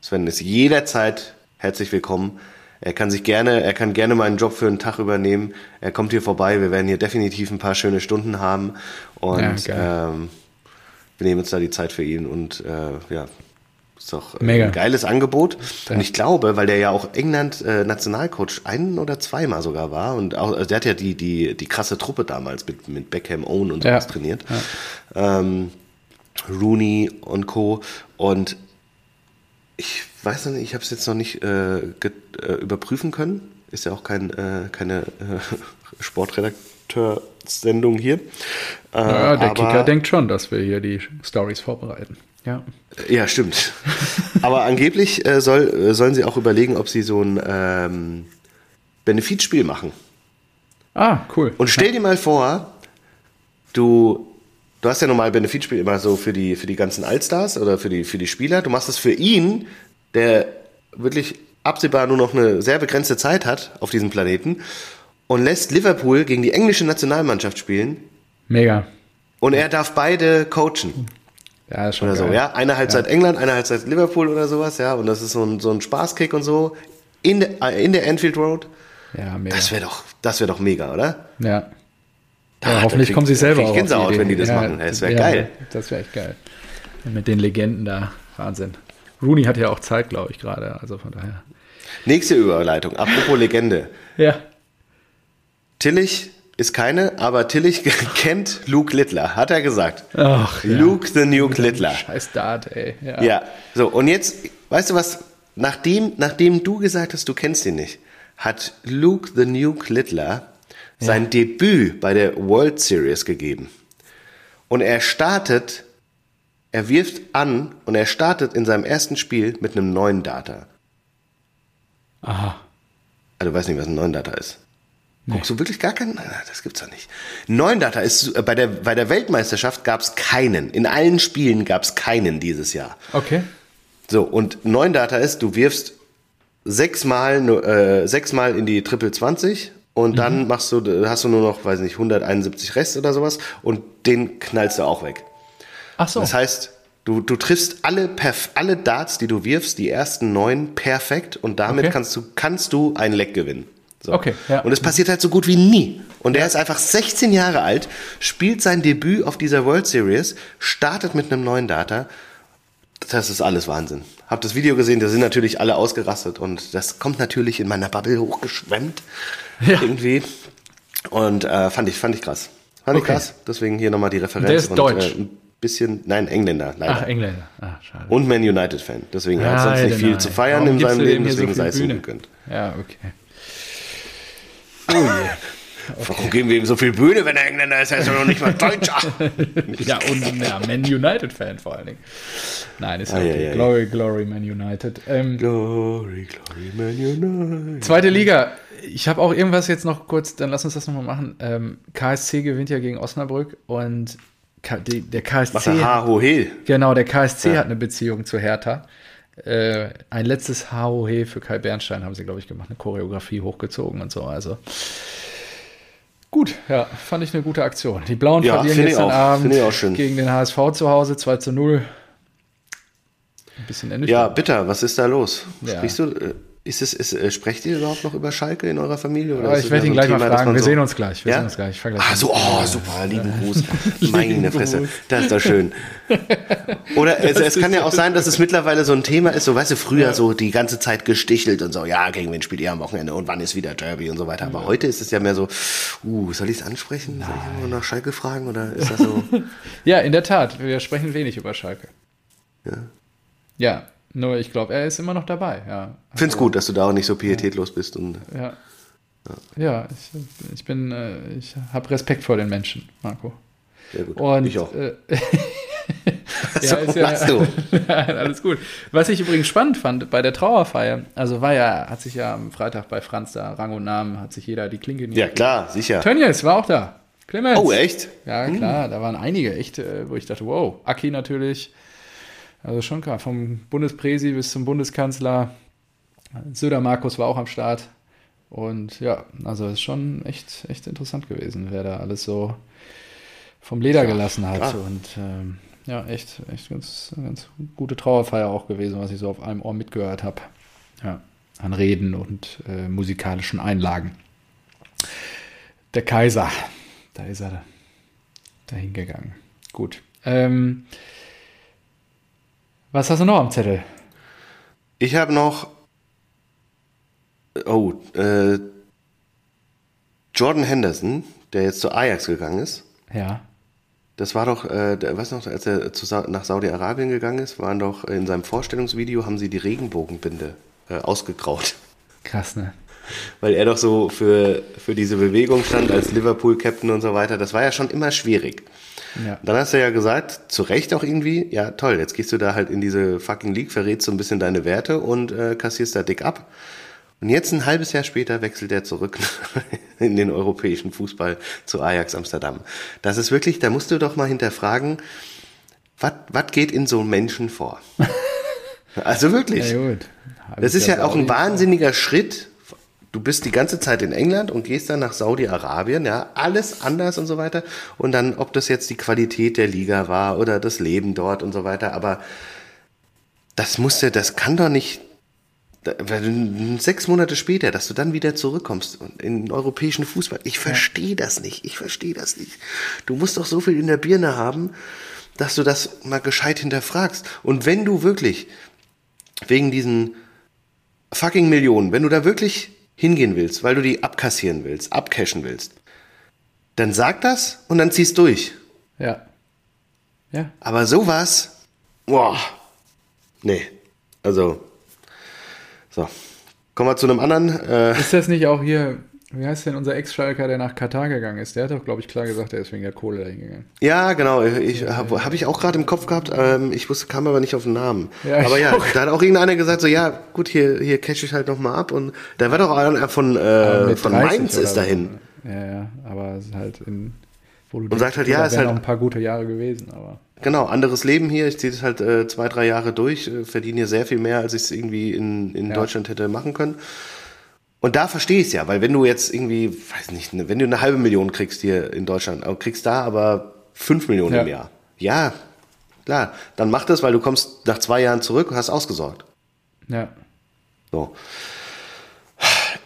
Sven ist jederzeit herzlich willkommen. Er kann sich gerne, er kann gerne meinen Job für einen Tag übernehmen. Er kommt hier vorbei. Wir werden hier definitiv ein paar schöne Stunden haben und Ja, ähm, wir nehmen uns da die Zeit für ihn und äh, ja, ist doch äh, Mega. ein geiles Angebot. Ja. Und ich glaube, weil der ja auch England äh, Nationalcoach ein oder zweimal sogar war und auch, also der hat ja die die die krasse Truppe damals mit mit Beckham, Owen und Ja. sowas trainiert. Ähm, Rooney und Co. Und ich weiß noch nicht, ich habe es jetzt noch nicht äh, äh, überprüfen können. Ist ja auch kein, äh, keine äh, *laughs* Sportredakteur-Sendung hier. Äh, ja, der Kicker denkt schon, dass wir hier die Stories vorbereiten. Ja. Ja, stimmt. aber angeblich äh, soll, äh, sollen sie auch überlegen, ob sie so ein ähm, Benefizspiel machen. Ah, cool. Und stell dir mal vor, du, du hast ja normal Benefitspiel immer so für die, für die ganzen Allstars oder für die, für die Spieler. Du machst es für ihn, der wirklich absehbar nur noch eine sehr begrenzte Zeit hat auf diesem Planeten und lässt Liverpool gegen die englische Nationalmannschaft spielen Mega. und er darf beide coachen. Ja, schon Oder so, geil. ja. Eine Halbzeit England, eine Halbzeit Liverpool oder sowas, ja. Und das ist so ein, so ein Spaßkick und so. In, der- äh, in der Anfield Road. Ja, mega. Das wäre doch, das wäre doch mega, oder? ja. Da- ja, hoffentlich krieg- kommen sie selber auch Gänsehaut, Idee. wenn die das ja, machen. Das wäre ja, geil. Das wäre echt geil. Mit den Legenden da. Wahnsinn. Rooney hat ja auch Zeit, glaube ich, gerade. Also von daher. Nächste Überleitung. Apropos Legende. Ja. Tillich ist keine, aber Tillich *laughs* kennt Luke Littler, hat er gesagt. Ach, ja. Luke the Nuke Littler. Scheiß Dart, ey. Ja. Ja, so, und jetzt, weißt du was, nachdem, nachdem du gesagt hast, du kennst ihn nicht, hat Luke the Nuke Littler sein Debüt bei der World Series gegeben. Und er startet, er wirft an und er startet in seinem ersten Spiel mit einem neuen Data. Aha. Ah, du weißt nicht, was ein neuen Data ist. Guckst du wirklich gar keinen? Nein, das gibt's doch nicht. Neun Data ist äh, bei der bei der Weltmeisterschaft gab's keinen. In allen Spielen gab's keinen dieses Jahr. Okay. So und neun Data ist, du wirfst sechsmal äh, sechsmal in die Triple 20 und dann machst du hast du nur noch, weiß nicht, 171 Rest oder sowas und den knallst du auch weg. Ach so. Das heißt, du, du triffst alle, perf alle Darts, die du wirfst, die ersten neun perfekt und damit Okay. kannst du, kannst du ein Leck gewinnen. So. Okay, ja. Und es passiert halt so gut wie nie. Und er ist einfach 16 Jahre alt, spielt sein Debüt auf dieser World Series, startet mit einem neuen Data. Das ist alles Wahnsinn. Hab das Video gesehen, da sind natürlich alle ausgerastet und das kommt natürlich in meiner Bubble hochgeschwemmt. *laughs* Ja. Irgendwie. Und äh, fand ich, fand ich krass. Fand ich Okay. krass. Deswegen hier nochmal die Referenz. Der ist und, deutsch. Äh, ein bisschen, nein, Engländer, leider. Ach, Engländer. Ah, schade. Und Man United-Fan. Deswegen er hat Ah, sonst nicht ja, viel nein. zu feiern Warum in seinem Leben, deswegen sei es ihm gegönnt. Ja, okay. Oh je. *laughs* Warum geben wir ihm so viel Bühne, wenn er Engländer ist? Er ist ja noch nicht mal Deutscher. *laughs* Ja, und ja, Man United-Fan vor allen Dingen. Nein, ist ja Ah, ja, okay. ja, ja. Glory, Glory, Man United. Ähm, glory, glory, Man United. zweite Liga. Ich habe auch irgendwas jetzt noch kurz, dann lass uns das nochmal machen. Ähm, KSC gewinnt ja gegen Osnabrück und K der KSC. ha, ho, he. Genau, der KSC hat eine Beziehung zu Hertha. Äh, ein letztes HOH für Kai Bernstein haben sie, glaube ich, gemacht, eine Choreografie hochgezogen und so. Also gut, ja, fand ich eine gute Aktion. Die Blauen Ja, verlieren gestern auch, Abend gegen den HSV zu Hause 2 zu 0. Ein bisschen Ja, ernüchternd. bitter, was ist da los? Ja. Sprichst du, äh, ist es, ist, äh, sprecht ihr überhaupt noch über Schalke in eurer Familie? Oder ich werde ja ihn so gleich mal Thema, dass fragen. Wir so- sehen uns gleich. Wir Ja? sehen uns gleich. Ah, so, oh, super, lieben *laughs* Gruß. Meine Fresse. Das ist doch schön. Oder es, es kann ja auch sein, dass es mittlerweile so ein Thema ist, so, weißt du, früher so die ganze Zeit gestichelt und so, ja, gegen wen spielt ihr am Wochenende und wann ist wieder Derby und so weiter. Aber heute ist es ja mehr so, uh, soll ich es ansprechen? Soll ich mal nach Schalke fragen oder ist das so? *laughs* Ja, in der Tat. Wir sprechen wenig über Schalke. Ja. Ja, nur ich glaube, er ist immer noch dabei. Ja, Find's gut, dass du da auch nicht so pietätlos bist und ja. Ja, ich, ich bin, äh, ich habe Respekt vor den Menschen, Marco. sehr gut. Und ich auch. Äh, *laughs* *laughs* So, ist ja- du. *laughs* Alles gut. Was ich übrigens spannend fand bei der Trauerfeier, also war ja, hat sich ja am Freitag bei Franz da Rang und Namen, hat sich jeder die Klinke in Ja, klar, sicher. Tönnies war auch da. Clemens. Oh, echt? Ja, klar, da waren einige echt, äh, wo ich dachte, wow. Aki natürlich. Also schon klar, vom Bundespräsi bis zum Bundeskanzler. Söder Markus war auch am Start. Und ja, also ist schon echt, echt interessant gewesen, wer da alles so vom Leder gelassen hat. Klar. Und ähm, ja, echt, echt ganz, ganz gute Trauerfeier auch gewesen, was ich so auf einem Ohr mitgehört habe. Ja, an Reden und äh, musikalischen Einlagen. Der Kaiser, da ist er dahin gegangen. Gut. Ähm, was hast du noch am Zettel? Ich habe noch. Oh, äh, Jordan Henderson, der jetzt zu Ajax gegangen ist. Ja. Das war doch, äh, der, weißt du noch, als er zu, nach Saudi-Arabien gegangen ist, waren doch in seinem Vorstellungsvideo haben sie die Regenbogenbinde äh, ausgegraut. Krass, ne? Weil er doch so für, für diese Bewegung stand als Liverpool-Captain und so weiter. Das war ja schon immer schwierig. Ja. Dann hast du ja gesagt, zu Recht auch irgendwie, ja toll, jetzt gehst du da halt in diese fucking League, verrätst so ein bisschen deine Werte und äh, kassierst da dick ab. Und jetzt ein halbes Jahr später wechselt er zurück *laughs* in den europäischen Fußball zu Ajax Amsterdam. Das ist wirklich, da musst du doch mal hinterfragen, was geht in so Menschen vor? *laughs* also wirklich. Ja. Das ist ja auch ein wahnsinniger Schritt du bist die ganze Zeit in England und gehst dann nach Saudi-Arabien, ja, alles anders und so weiter. Und dann, ob das jetzt die Qualität der Liga war oder das Leben dort und so weiter, aber das musste, das kann doch nicht, sechs Monate später, dass du dann wieder zurückkommst in den europäischen Fußball. Ich verstehe das nicht. Ich verstehe das nicht. Du musst doch so viel in der Birne haben, dass du das mal gescheit hinterfragst. Und wenn du wirklich wegen diesen fucking Millionen, wenn du da wirklich hingehen willst, weil du die abkassieren willst, abcashen willst, dann sag das und dann ziehst durch. Ja. Ja. Aber sowas, boah, nee. Also, so. Kommen wir zu einem anderen. Äh, ist das nicht auch hier wie heißt denn unser Ex-Schalker, der nach Katar gegangen ist? Der hat doch, glaube ich, klar gesagt, er ist wegen der Kohle dahin gegangen. Ja, genau. Ich habe hab ich auch gerade im Kopf gehabt. Ähm, ich wusste, kam aber nicht auf den Namen. Ja, aber ja, auch. da hat auch irgendeiner gesagt, so ja, gut, hier, hier cash ich halt nochmal ab. Und da war doch einer von, äh, von Mainz ist dahin. Ja, ja, aber es ist halt in. Wo du und sagt halt, ja, es ist halt noch ein paar gute Jahre gewesen, aber. Genau, anderes Leben hier. Ich ziehe das halt äh, zwei, drei Jahre durch, äh, verdiene hier sehr viel mehr, als ich es irgendwie in, in ja. Deutschland hätte machen können. Und da verstehe ich es ja, weil wenn du jetzt irgendwie, weiß nicht, wenn du eine halbe Million kriegst hier in Deutschland, kriegst da aber fünf Millionen ja. im Jahr. Ja, klar, dann mach das, weil du kommst nach zwei Jahren zurück und hast ausgesorgt. Ja. So.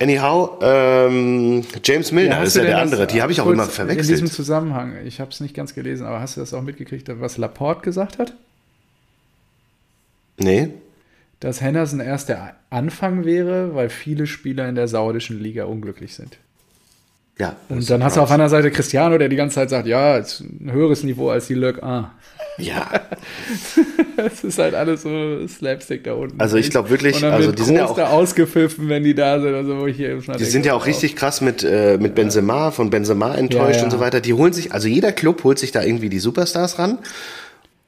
Anyhow, ähm, James Milner ja, ist ja der andere. Die habe ich auch immer verwechselt. In diesem Zusammenhang, ich habe es nicht ganz gelesen, aber hast du das auch mitgekriegt, was Laporte gesagt hat? Nee dass Henderson erst der Anfang wäre, weil viele Spieler in der saudischen Liga unglücklich sind. Ja. Und dann hast du auf einer Seite Cristiano, der die ganze Zeit sagt, ja, ist ein höheres Niveau als die Lök A. Ja. *laughs* Es ist halt alles so Slapstick da unten. Also ich glaube wirklich, also die sind ja auch ausgepfiffen, wenn die da sind, also wo ich hier Die sind ja auch richtig krass mit äh, mit Benzema, von Benzema enttäuscht ja, ja. und so weiter. Die holen sich, also jeder Club holt sich da irgendwie die Superstars ran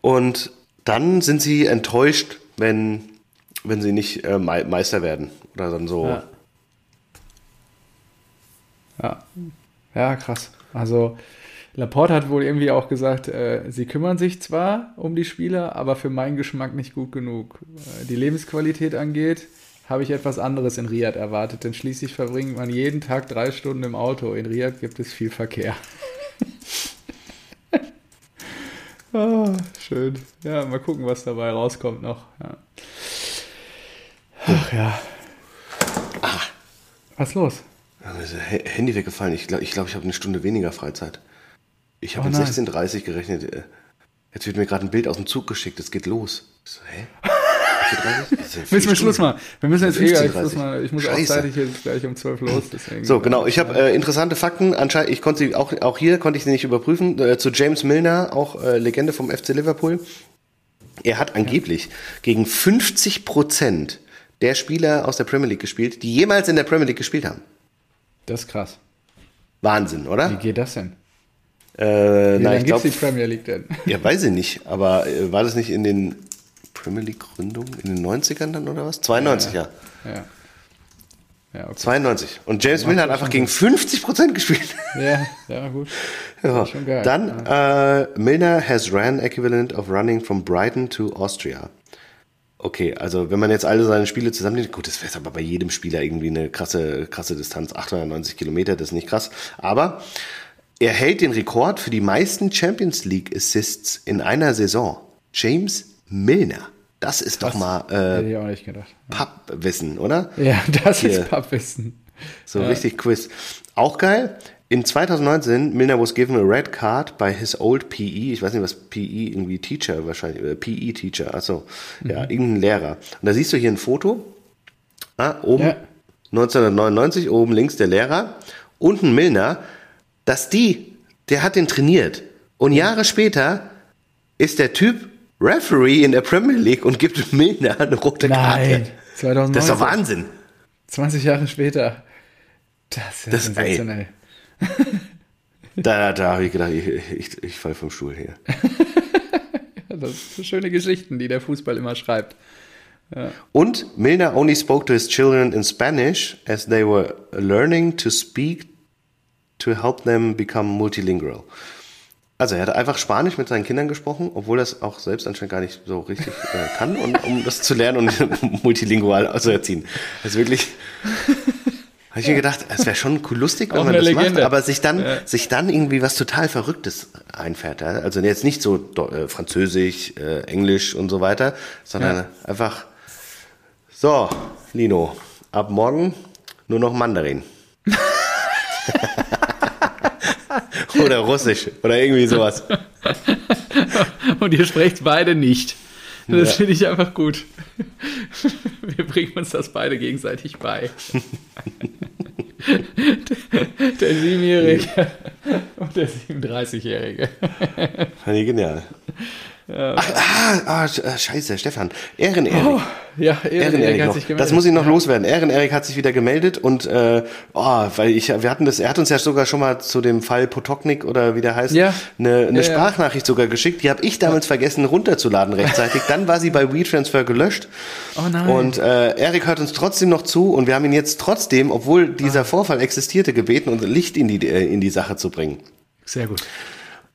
und dann sind sie enttäuscht, wenn wenn sie nicht äh, Meister werden oder dann so. Ja. ja. ja, krass. Also Laporte hat wohl irgendwie auch gesagt, äh, sie kümmern sich zwar um die Spieler, aber für meinen Geschmack nicht gut genug. Äh, die Lebensqualität angeht, habe ich etwas anderes in Riyadh erwartet, denn schließlich verbringt man jeden Tag drei Stunden im Auto. In Riyadh gibt es viel Verkehr. oh, *laughs* schön. Ja, mal gucken, was dabei rauskommt noch. Ja. Ach ja. Ah. Was ist los? Handy weggefallen. Ich glaube, ich, glaub, ich habe eine Stunde weniger Freizeit. Ich habe oh, um 16.30 Uhr gerechnet. Äh, jetzt wird mir gerade ein Bild aus dem Zug geschickt. Es geht los. Ich so, hä? *laughs* Müssen wir Schluss machen. Wir müssen jetzt eh gleich Schluss machen. Ich muss Scheiße. auch zeitig jetzt gleich um 12 los. Deswegen. So, genau. Ich habe äh, interessante Fakten. Anscheinend, ich konnte sie auch, auch hier konnte ich sie nicht überprüfen. Äh, zu James Milner, auch äh, Legende vom FC Liverpool. Er hat angeblich ja. gegen 50 Prozent der Spieler aus der Premier League gespielt, die jemals in der Premier League gespielt haben. Das ist krass. Wahnsinn, oder? Wie geht das denn? Äh, Wie lange gibt die Premier League denn? Ja, weiß ich nicht. Aber äh, war das nicht in den Premier League Gründungen in den 90ern dann oder was? 92, ja. Ja. ja. ja okay. 92. Und James Milner hat einfach gegen 50 Prozent gespielt. Ja, ja, gut. *laughs* ja. Schon geil. Dann, äh, Milner has ran equivalent of running from Brighton to Austria. Okay, also wenn man jetzt alle seine Spiele zusammennimmt, gut, das wäre aber bei jedem Spieler irgendwie eine krasse, krasse Distanz, 890 Kilometer, das ist nicht krass. Aber er hält den Rekord für die meisten Champions League Assists in einer Saison. James Milner. Das ist doch mal äh, gedacht. Pappwissen, oder? Ja, *laughs* das Hier. ist Pappwissen. So richtig Quiz. Auch geil. In 2019, Milner was given a red card by his old PE. Ich weiß nicht, was PE, irgendwie Teacher wahrscheinlich, äh, PE-Teacher, achso. Ja, irgendein Lehrer. Und da siehst du hier ein Foto. Ah, oben Ja. 1999, oben links der Lehrer. Unten Milner. Dass die, der hat den trainiert. Und Jahre später ist der Typ Referee in der Premier League und gibt *laughs* Milner eine rote Nein, Karte. 2019. Das ist doch Wahnsinn. 20 Jahre später. Das ist ja Das- sensationell. *laughs* Da, da habe ich gedacht, ich, ich, ich fall vom Stuhl hier. Ja, *laughs* das sind schöne Geschichten, die der Fußball immer schreibt. Und Milner only spoke to his children in Spanish as they were learning to speak to help them become multilingual. Also er hat einfach Spanisch mit seinen Kindern gesprochen, obwohl er es auch selbst anscheinend gar nicht so richtig äh, kann, und, um das zu lernen und *laughs* multilingual zu erziehen. Das ist wirklich. Habe ich mir gedacht, es wäre schon cool lustig, wenn man das macht, Legende. aber sich dann, sich dann irgendwie was total Verrücktes einfährt. Ja? Also jetzt nicht so äh, Französisch, äh, Englisch und so weiter, sondern Ja. einfach so, Lino, ab morgen nur noch Mandarin. *laughs* oder Russisch oder irgendwie sowas. *laughs* Und ihr sprecht beide nicht. Das finde ich einfach gut. Wir bringen uns das beide gegenseitig bei. *laughs* *laughs* Der Siebenjährige und der 37-Jährige. Fand ich genial. Ach, ah, ah, äh, scheiße, Stefan. Ehren-Erik. Oh, ja, Ehren Erik Erik hat noch. sich gemeldet. Das muss ich noch loswerden. Ehren Erik hat sich wieder gemeldet und äh, oh, weil ich, wir hatten das, er hat uns ja sogar schon mal zu dem Fall Potoknik oder wie der heißt, Ja. eine, eine Ja, ja. Sprachnachricht sogar geschickt. Die habe ich damals vergessen runterzuladen rechtzeitig. Dann war sie bei WeTransfer gelöscht. Oh nein. Und äh, Erik hört uns trotzdem noch zu und wir haben ihn jetzt trotzdem, obwohl Ah. dieser Vorfall existierte, gebeten, unser Licht in die äh, in die Sache zu bringen. Sehr gut.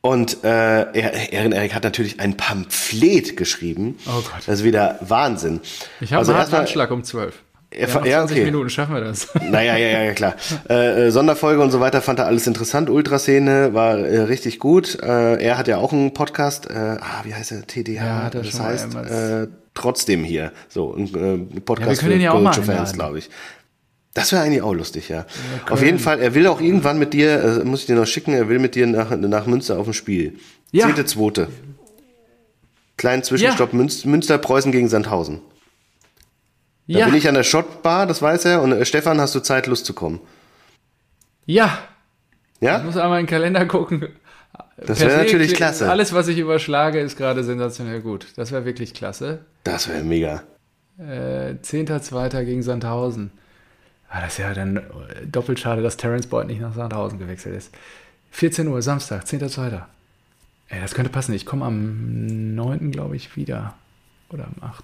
Und äh, er- Erik hat natürlich ein Pamphlet geschrieben. Oh Gott. Das ist wieder Wahnsinn. Ich habe also einen Anschlag um 12. Ja, Ja, noch ja, 20 okay. Minuten schaffen wir das. *laughs* Naja, ja, ja, ja, klar. Äh, äh, Sonderfolge und so weiter fand er alles interessant. Ultraszene war äh, richtig gut. Äh, er hat ja auch einen Podcast. Äh, ah, wie heißt er? TDH. Ja, das mal heißt äh, trotzdem hier. So ein Podcast Ja, wir können ihn ja auch mal Fans, glaube ich. Das wäre eigentlich auch lustig, ja. Auf jeden Fall, er will auch irgendwann mit dir, äh, muss ich dir noch schicken, er will mit dir nach, nach Münster auf ein Spiel. Ja. Zehnte, zweite. Kleinen Zwischenstopp, Münster, Münster, Preußen gegen Sandhausen. Da ja, bin ich an der Schottbar, das weiß er. Und äh, Stefan, hast du Zeit, Lust zu kommen? ja. Ich Ja? muss einmal in den Kalender gucken. Das wäre natürlich klasse. Alles, was ich überschlage, ist gerade sensationell gut. Das wäre wirklich klasse. Das wäre mega. Äh, 10.2. gegen Sandhausen. Ah, das ist ja dann äh, doppelt schade, dass Terence Boyd nicht nach Sandhausen gewechselt ist. 14 Uhr, Samstag, 10.2. Ey, das könnte passen. Ich komme am 9. glaube ich wieder. Oder am 8.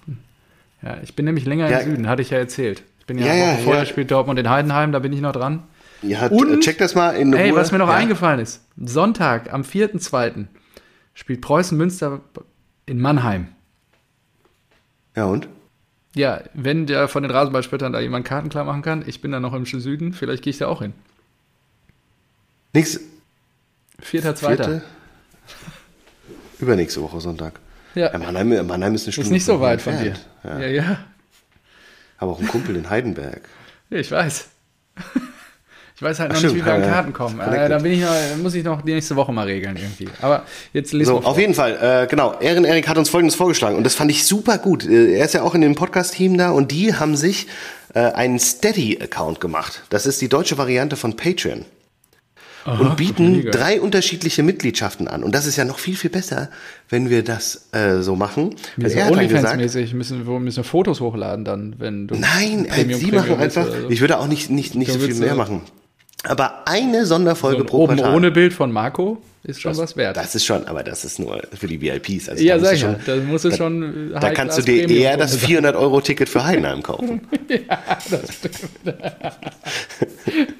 Ja, ich bin nämlich länger Ja. im Süden, hatte ich ja erzählt. Ich bin ja, Ja, ja, vorher ja. spielt Dortmund in Heidenheim, da bin ich noch dran. Ja, Und- check das mal in Ruhe. Ey, was mir noch ja. eingefallen ist. Sonntag, am 4.2. spielt Preußen Münster in Mannheim. Ja, und? Ja, wenn der von den Rasenballspöttern da jemand Karten klar machen kann, ich bin da noch im Süden, vielleicht gehe ich da auch hin. Nix. Vierter, zweiter. Vierte? Übernächste Woche Sonntag. Ja, Ja, Mannheim, Mannheim ist eine Stunde. ist nicht so weit von dir. Ja. Ja, ja, Habe auch einen Kumpel in Heidenberg. ja ich weiß. Ich weiß halt noch stimmt, nicht, wie wir an. Karten kommen. Äh, da bin ich noch, muss ich noch die nächste Woche mal regeln irgendwie. Aber jetzt lesen So, auf jeden Fall, äh, genau. Ehren Erik hat uns Folgendes vorgeschlagen und das fand ich super gut. Äh, Er ist ja auch in dem Podcast-Team da und die haben sich äh, einen Steady-Account gemacht. Das ist die deutsche Variante von Patreon. und bieten drei unterschiedliche Mitgliedschaften an. Und das ist ja noch viel, viel besser, wenn wir das äh, so machen. Weil so er hat dann gesagt, OnlyFans-mäßig müssen wir müssen wir Fotos hochladen dann, wenn du Nein, äh, Premium- sie Premium machen einfach. so. Ich würde auch nicht, nicht, nicht so viel mehr machen. Aber eine Sonderfolge Und pro oben Quartal. ohne Bild von Marco ist schon was wert. Das ist schon, aber das ist nur für die VIPs. Also ja, da sag ja, da musst du schon. äh, Da kannst du dir eher das 400-Euro-Ticket für Heidenheim kaufen. *laughs* *laughs*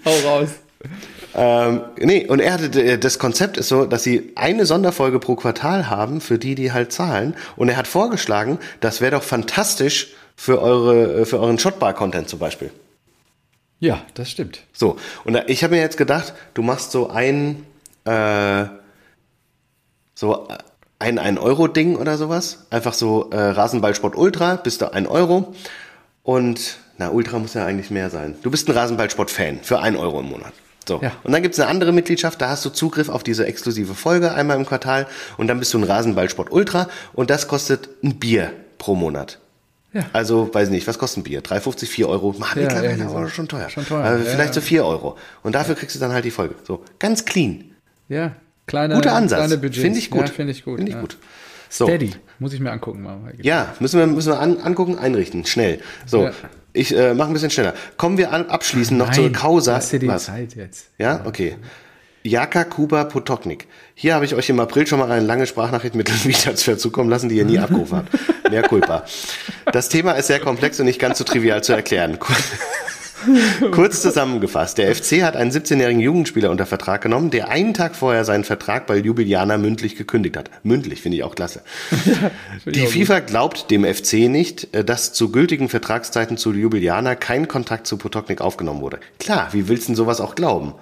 Hau raus. Ähm, nee, und er hatte, das Konzept ist so, dass sie eine Sonderfolge pro Quartal haben, für die, die halt zahlen. Und er hat vorgeschlagen, das wäre doch fantastisch für eure, für euren Shotbar-Content zum Beispiel. Ja, das stimmt. So, und ich habe mir jetzt gedacht, du machst so ein, äh, so ein 1-Euro-Ding oder sowas. Einfach so äh, Rasenballsport Ultra, bist du 1 Euro. Und, na, Ultra muss ja eigentlich mehr sein. Du bist ein Rasenballsport-Fan für 1 Euro im Monat. So. Ja. Und dann gibt's eine andere Mitgliedschaft, da hast du Zugriff auf diese exklusive Folge einmal im Quartal und dann bist du ein Rasenballsport Ultra und das kostet ein Bier pro Monat. Ja. Also, weiß nicht, was kostet ein Bier? 3,50, 4 Euro. Mann, Ja, mittlerweile irgendwie so. schon teuer. Schon teuer, ja, vielleicht ja. so 4 Euro. Und dafür kriegst du dann halt die Folge. So, ganz clean. Ja, kleine, Guter Ansatz. Finde ich gut. Ja, Finde ich gut. Finde ich ja. gut. So. Steady. Muss ich mir angucken. Mal. Ja, müssen wir, müssen wir an, angucken, einrichten. Schnell. So, Ja. ich äh, mache ein bisschen schneller. Kommen wir an, abschließend noch zur Causa. Lass dir die Was? Zeit jetzt. Ja, okay. Jaka Kuba Potoknik. Hier habe ich euch im April schon mal eine lange Sprachnachricht mit *laughs* Transfer zukommen lassen, die ihr nie abgerufen habt. Mehr culpa. Das Thema ist sehr komplex und nicht ganz so trivial zu erklären. *laughs* Kurz zusammengefasst, der FC hat einen 17-jährigen Jugendspieler unter Vertrag genommen, der einen Tag vorher seinen Vertrag bei Ljubljana mündlich gekündigt hat. Mündlich finde ich auch klasse. *laughs* Die FIFA glaubt dem FC nicht, äh, dass zu gültigen Vertragszeiten zu Ljubljana kein Kontakt zu Potoknik aufgenommen wurde. Klar, wie willst du denn sowas auch glauben?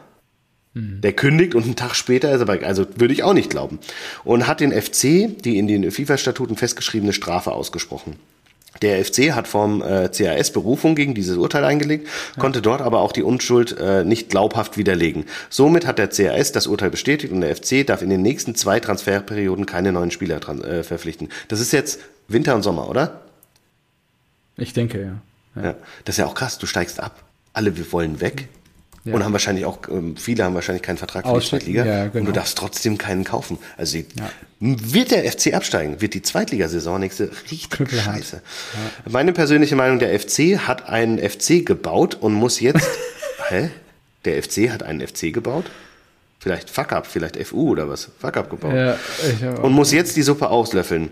Der kündigt und einen Tag später ist er bei, also würde ich auch nicht glauben. Und hat den FC die in den FIFA-Statuten festgeschriebene Strafe ausgesprochen. Der FC hat vom äh, CAS Berufung gegen dieses Urteil eingelegt, konnte dort aber auch die Unschuld äh, nicht glaubhaft widerlegen. Somit hat der CAS das Urteil bestätigt und der FC darf in den nächsten zwei Transferperioden keine neuen Spieler äh, verpflichten. Das ist jetzt Winter und Sommer, oder? Ich denke, ja. Ja. Das ist ja auch krass, du steigst ab. Alle wir wollen weg. Ja. Und haben wahrscheinlich auch, ähm, viele haben wahrscheinlich keinen Vertrag für die Ausstieg, Zweitliga. ja, Und du genau. darfst trotzdem keinen kaufen. Also die, Ja. wird der FC absteigen, wird die Zweitligasaison nächste richtig Knüppelhart. scheiße. Meine persönliche Meinung, der FC hat einen FC gebaut und muss jetzt. *laughs* hä? Der FC hat einen FC gebaut? Vielleicht Fuck up, vielleicht FU oder was? Fuck up gebaut ja ich und muss jetzt die Suppe auslöffeln.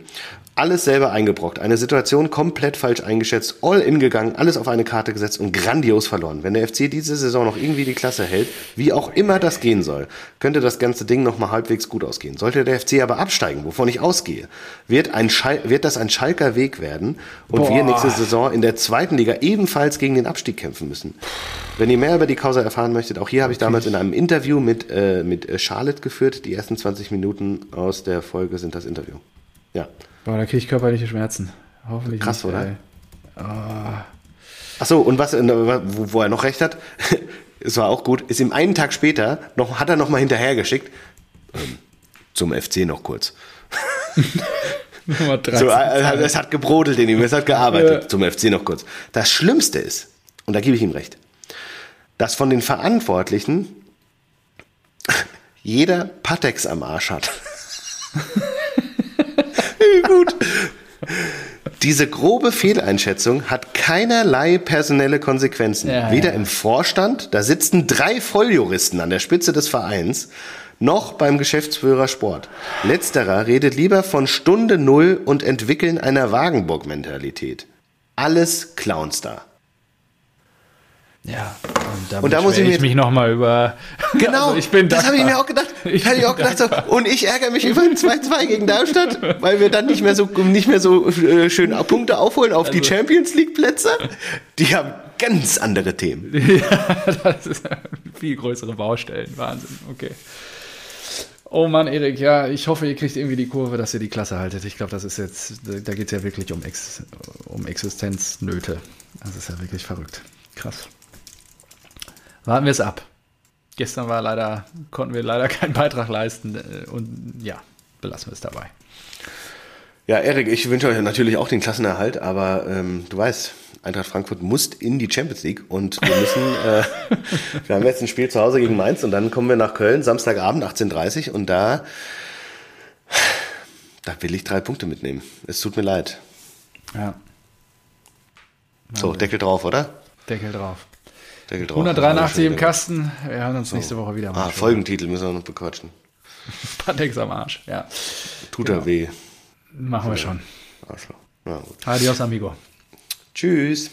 Alles selber eingebrockt. Eine Situation komplett falsch eingeschätzt, all in gegangen, alles auf eine Karte gesetzt und grandios verloren. Wenn der FC diese Saison noch irgendwie die Klasse hält, wie auch immer das gehen soll, könnte das ganze Ding noch mal halbwegs gut ausgehen. Sollte der FC aber absteigen, wovon ich ausgehe, wird, ein Schal wird das ein Schalker Weg werden und Boah. wir nächste Saison in der zweiten Liga ebenfalls gegen den Abstieg kämpfen müssen. Wenn ihr mehr über die Causa erfahren möchtet, auch hier habe ich damals in einem Interview mit, äh, mit äh, Charlotte geführt. Die ersten 20 Minuten aus der Folge sind das Interview. Ja. Boah, da kriege ich körperliche Schmerzen. Hoffentlich Krass, nicht, oder? ey. Ach so, und was, äh, wo, wo er noch recht hat, *laughs* es war auch gut, ist ihm einen Tag später, noch, hat er noch mal hinterhergeschickt, ähm, zum FC noch kurz. *laughs* Nummer 13. So, äh, es hat gebrodelt in ihm, es hat gearbeitet. Ja. Zum FC noch kurz. Das Schlimmste ist, und da gebe ich ihm recht, dass von den Verantwortlichen *laughs* jeder Patex am Arsch hat. *laughs* Gut. Diese grobe Fehleinschätzung hat keinerlei personelle Konsequenzen. Ja, Weder ja. im Vorstand, da sitzen drei Volljuristen an der Spitze des Vereins, noch beim Geschäftsführer Sport. Letzterer redet lieber von Stunde Null und Entwickeln einer Wagenburg-Mentalität. Alles Clownstar. Ja, und da, Und da muss ich mir- ich mich nochmal über. Genau, Also ich bin das habe ich mir *laughs* auch gedacht. Ich bin auch gedacht so, und ich ärgere mich über *laughs* ein 2-2 gegen Darmstadt, weil wir dann nicht mehr so, nicht mehr so äh, schön Punkte aufholen auf die Also- Champions League Plätze. Die haben ganz andere Themen. *laughs* ja, das ist viel größere Baustellen. Wahnsinn, okay. Oh Mann, Erik, ja, ich hoffe, ihr kriegt irgendwie die Kurve, dass ihr die Klasse haltet. Ich glaube, das ist jetzt, da geht es ja wirklich um, Ex, um Existenznöte. Das ist ja wirklich verrückt. Krass. Warten wir es ab. Gestern war leider, konnten wir leider keinen Beitrag leisten äh, und ja, belassen wir es dabei. Ja, Erik, ich wünsche euch natürlich auch den Klassenerhalt, aber ähm, du weißt, Eintracht Frankfurt muss in die Champions League und wir müssen, äh, *laughs* wir haben jetzt ein Spiel zu Hause gegen Mainz und dann kommen wir nach Köln, Samstagabend 18.30 Uhr und da, da will ich drei Punkte mitnehmen. Es tut mir leid. Ja, So, Deckel drauf, oder? Deckel drauf. Deckel drauf. 183 im. Kasten. Wir hören uns nächste Woche wieder. Ah, Folgentitel müssen wir noch bequatschen. *laughs* Patex am Arsch. Ja, Tut er weh. machen wir schon. Arschloch. Na gut. Adios, amigo. Tschüss.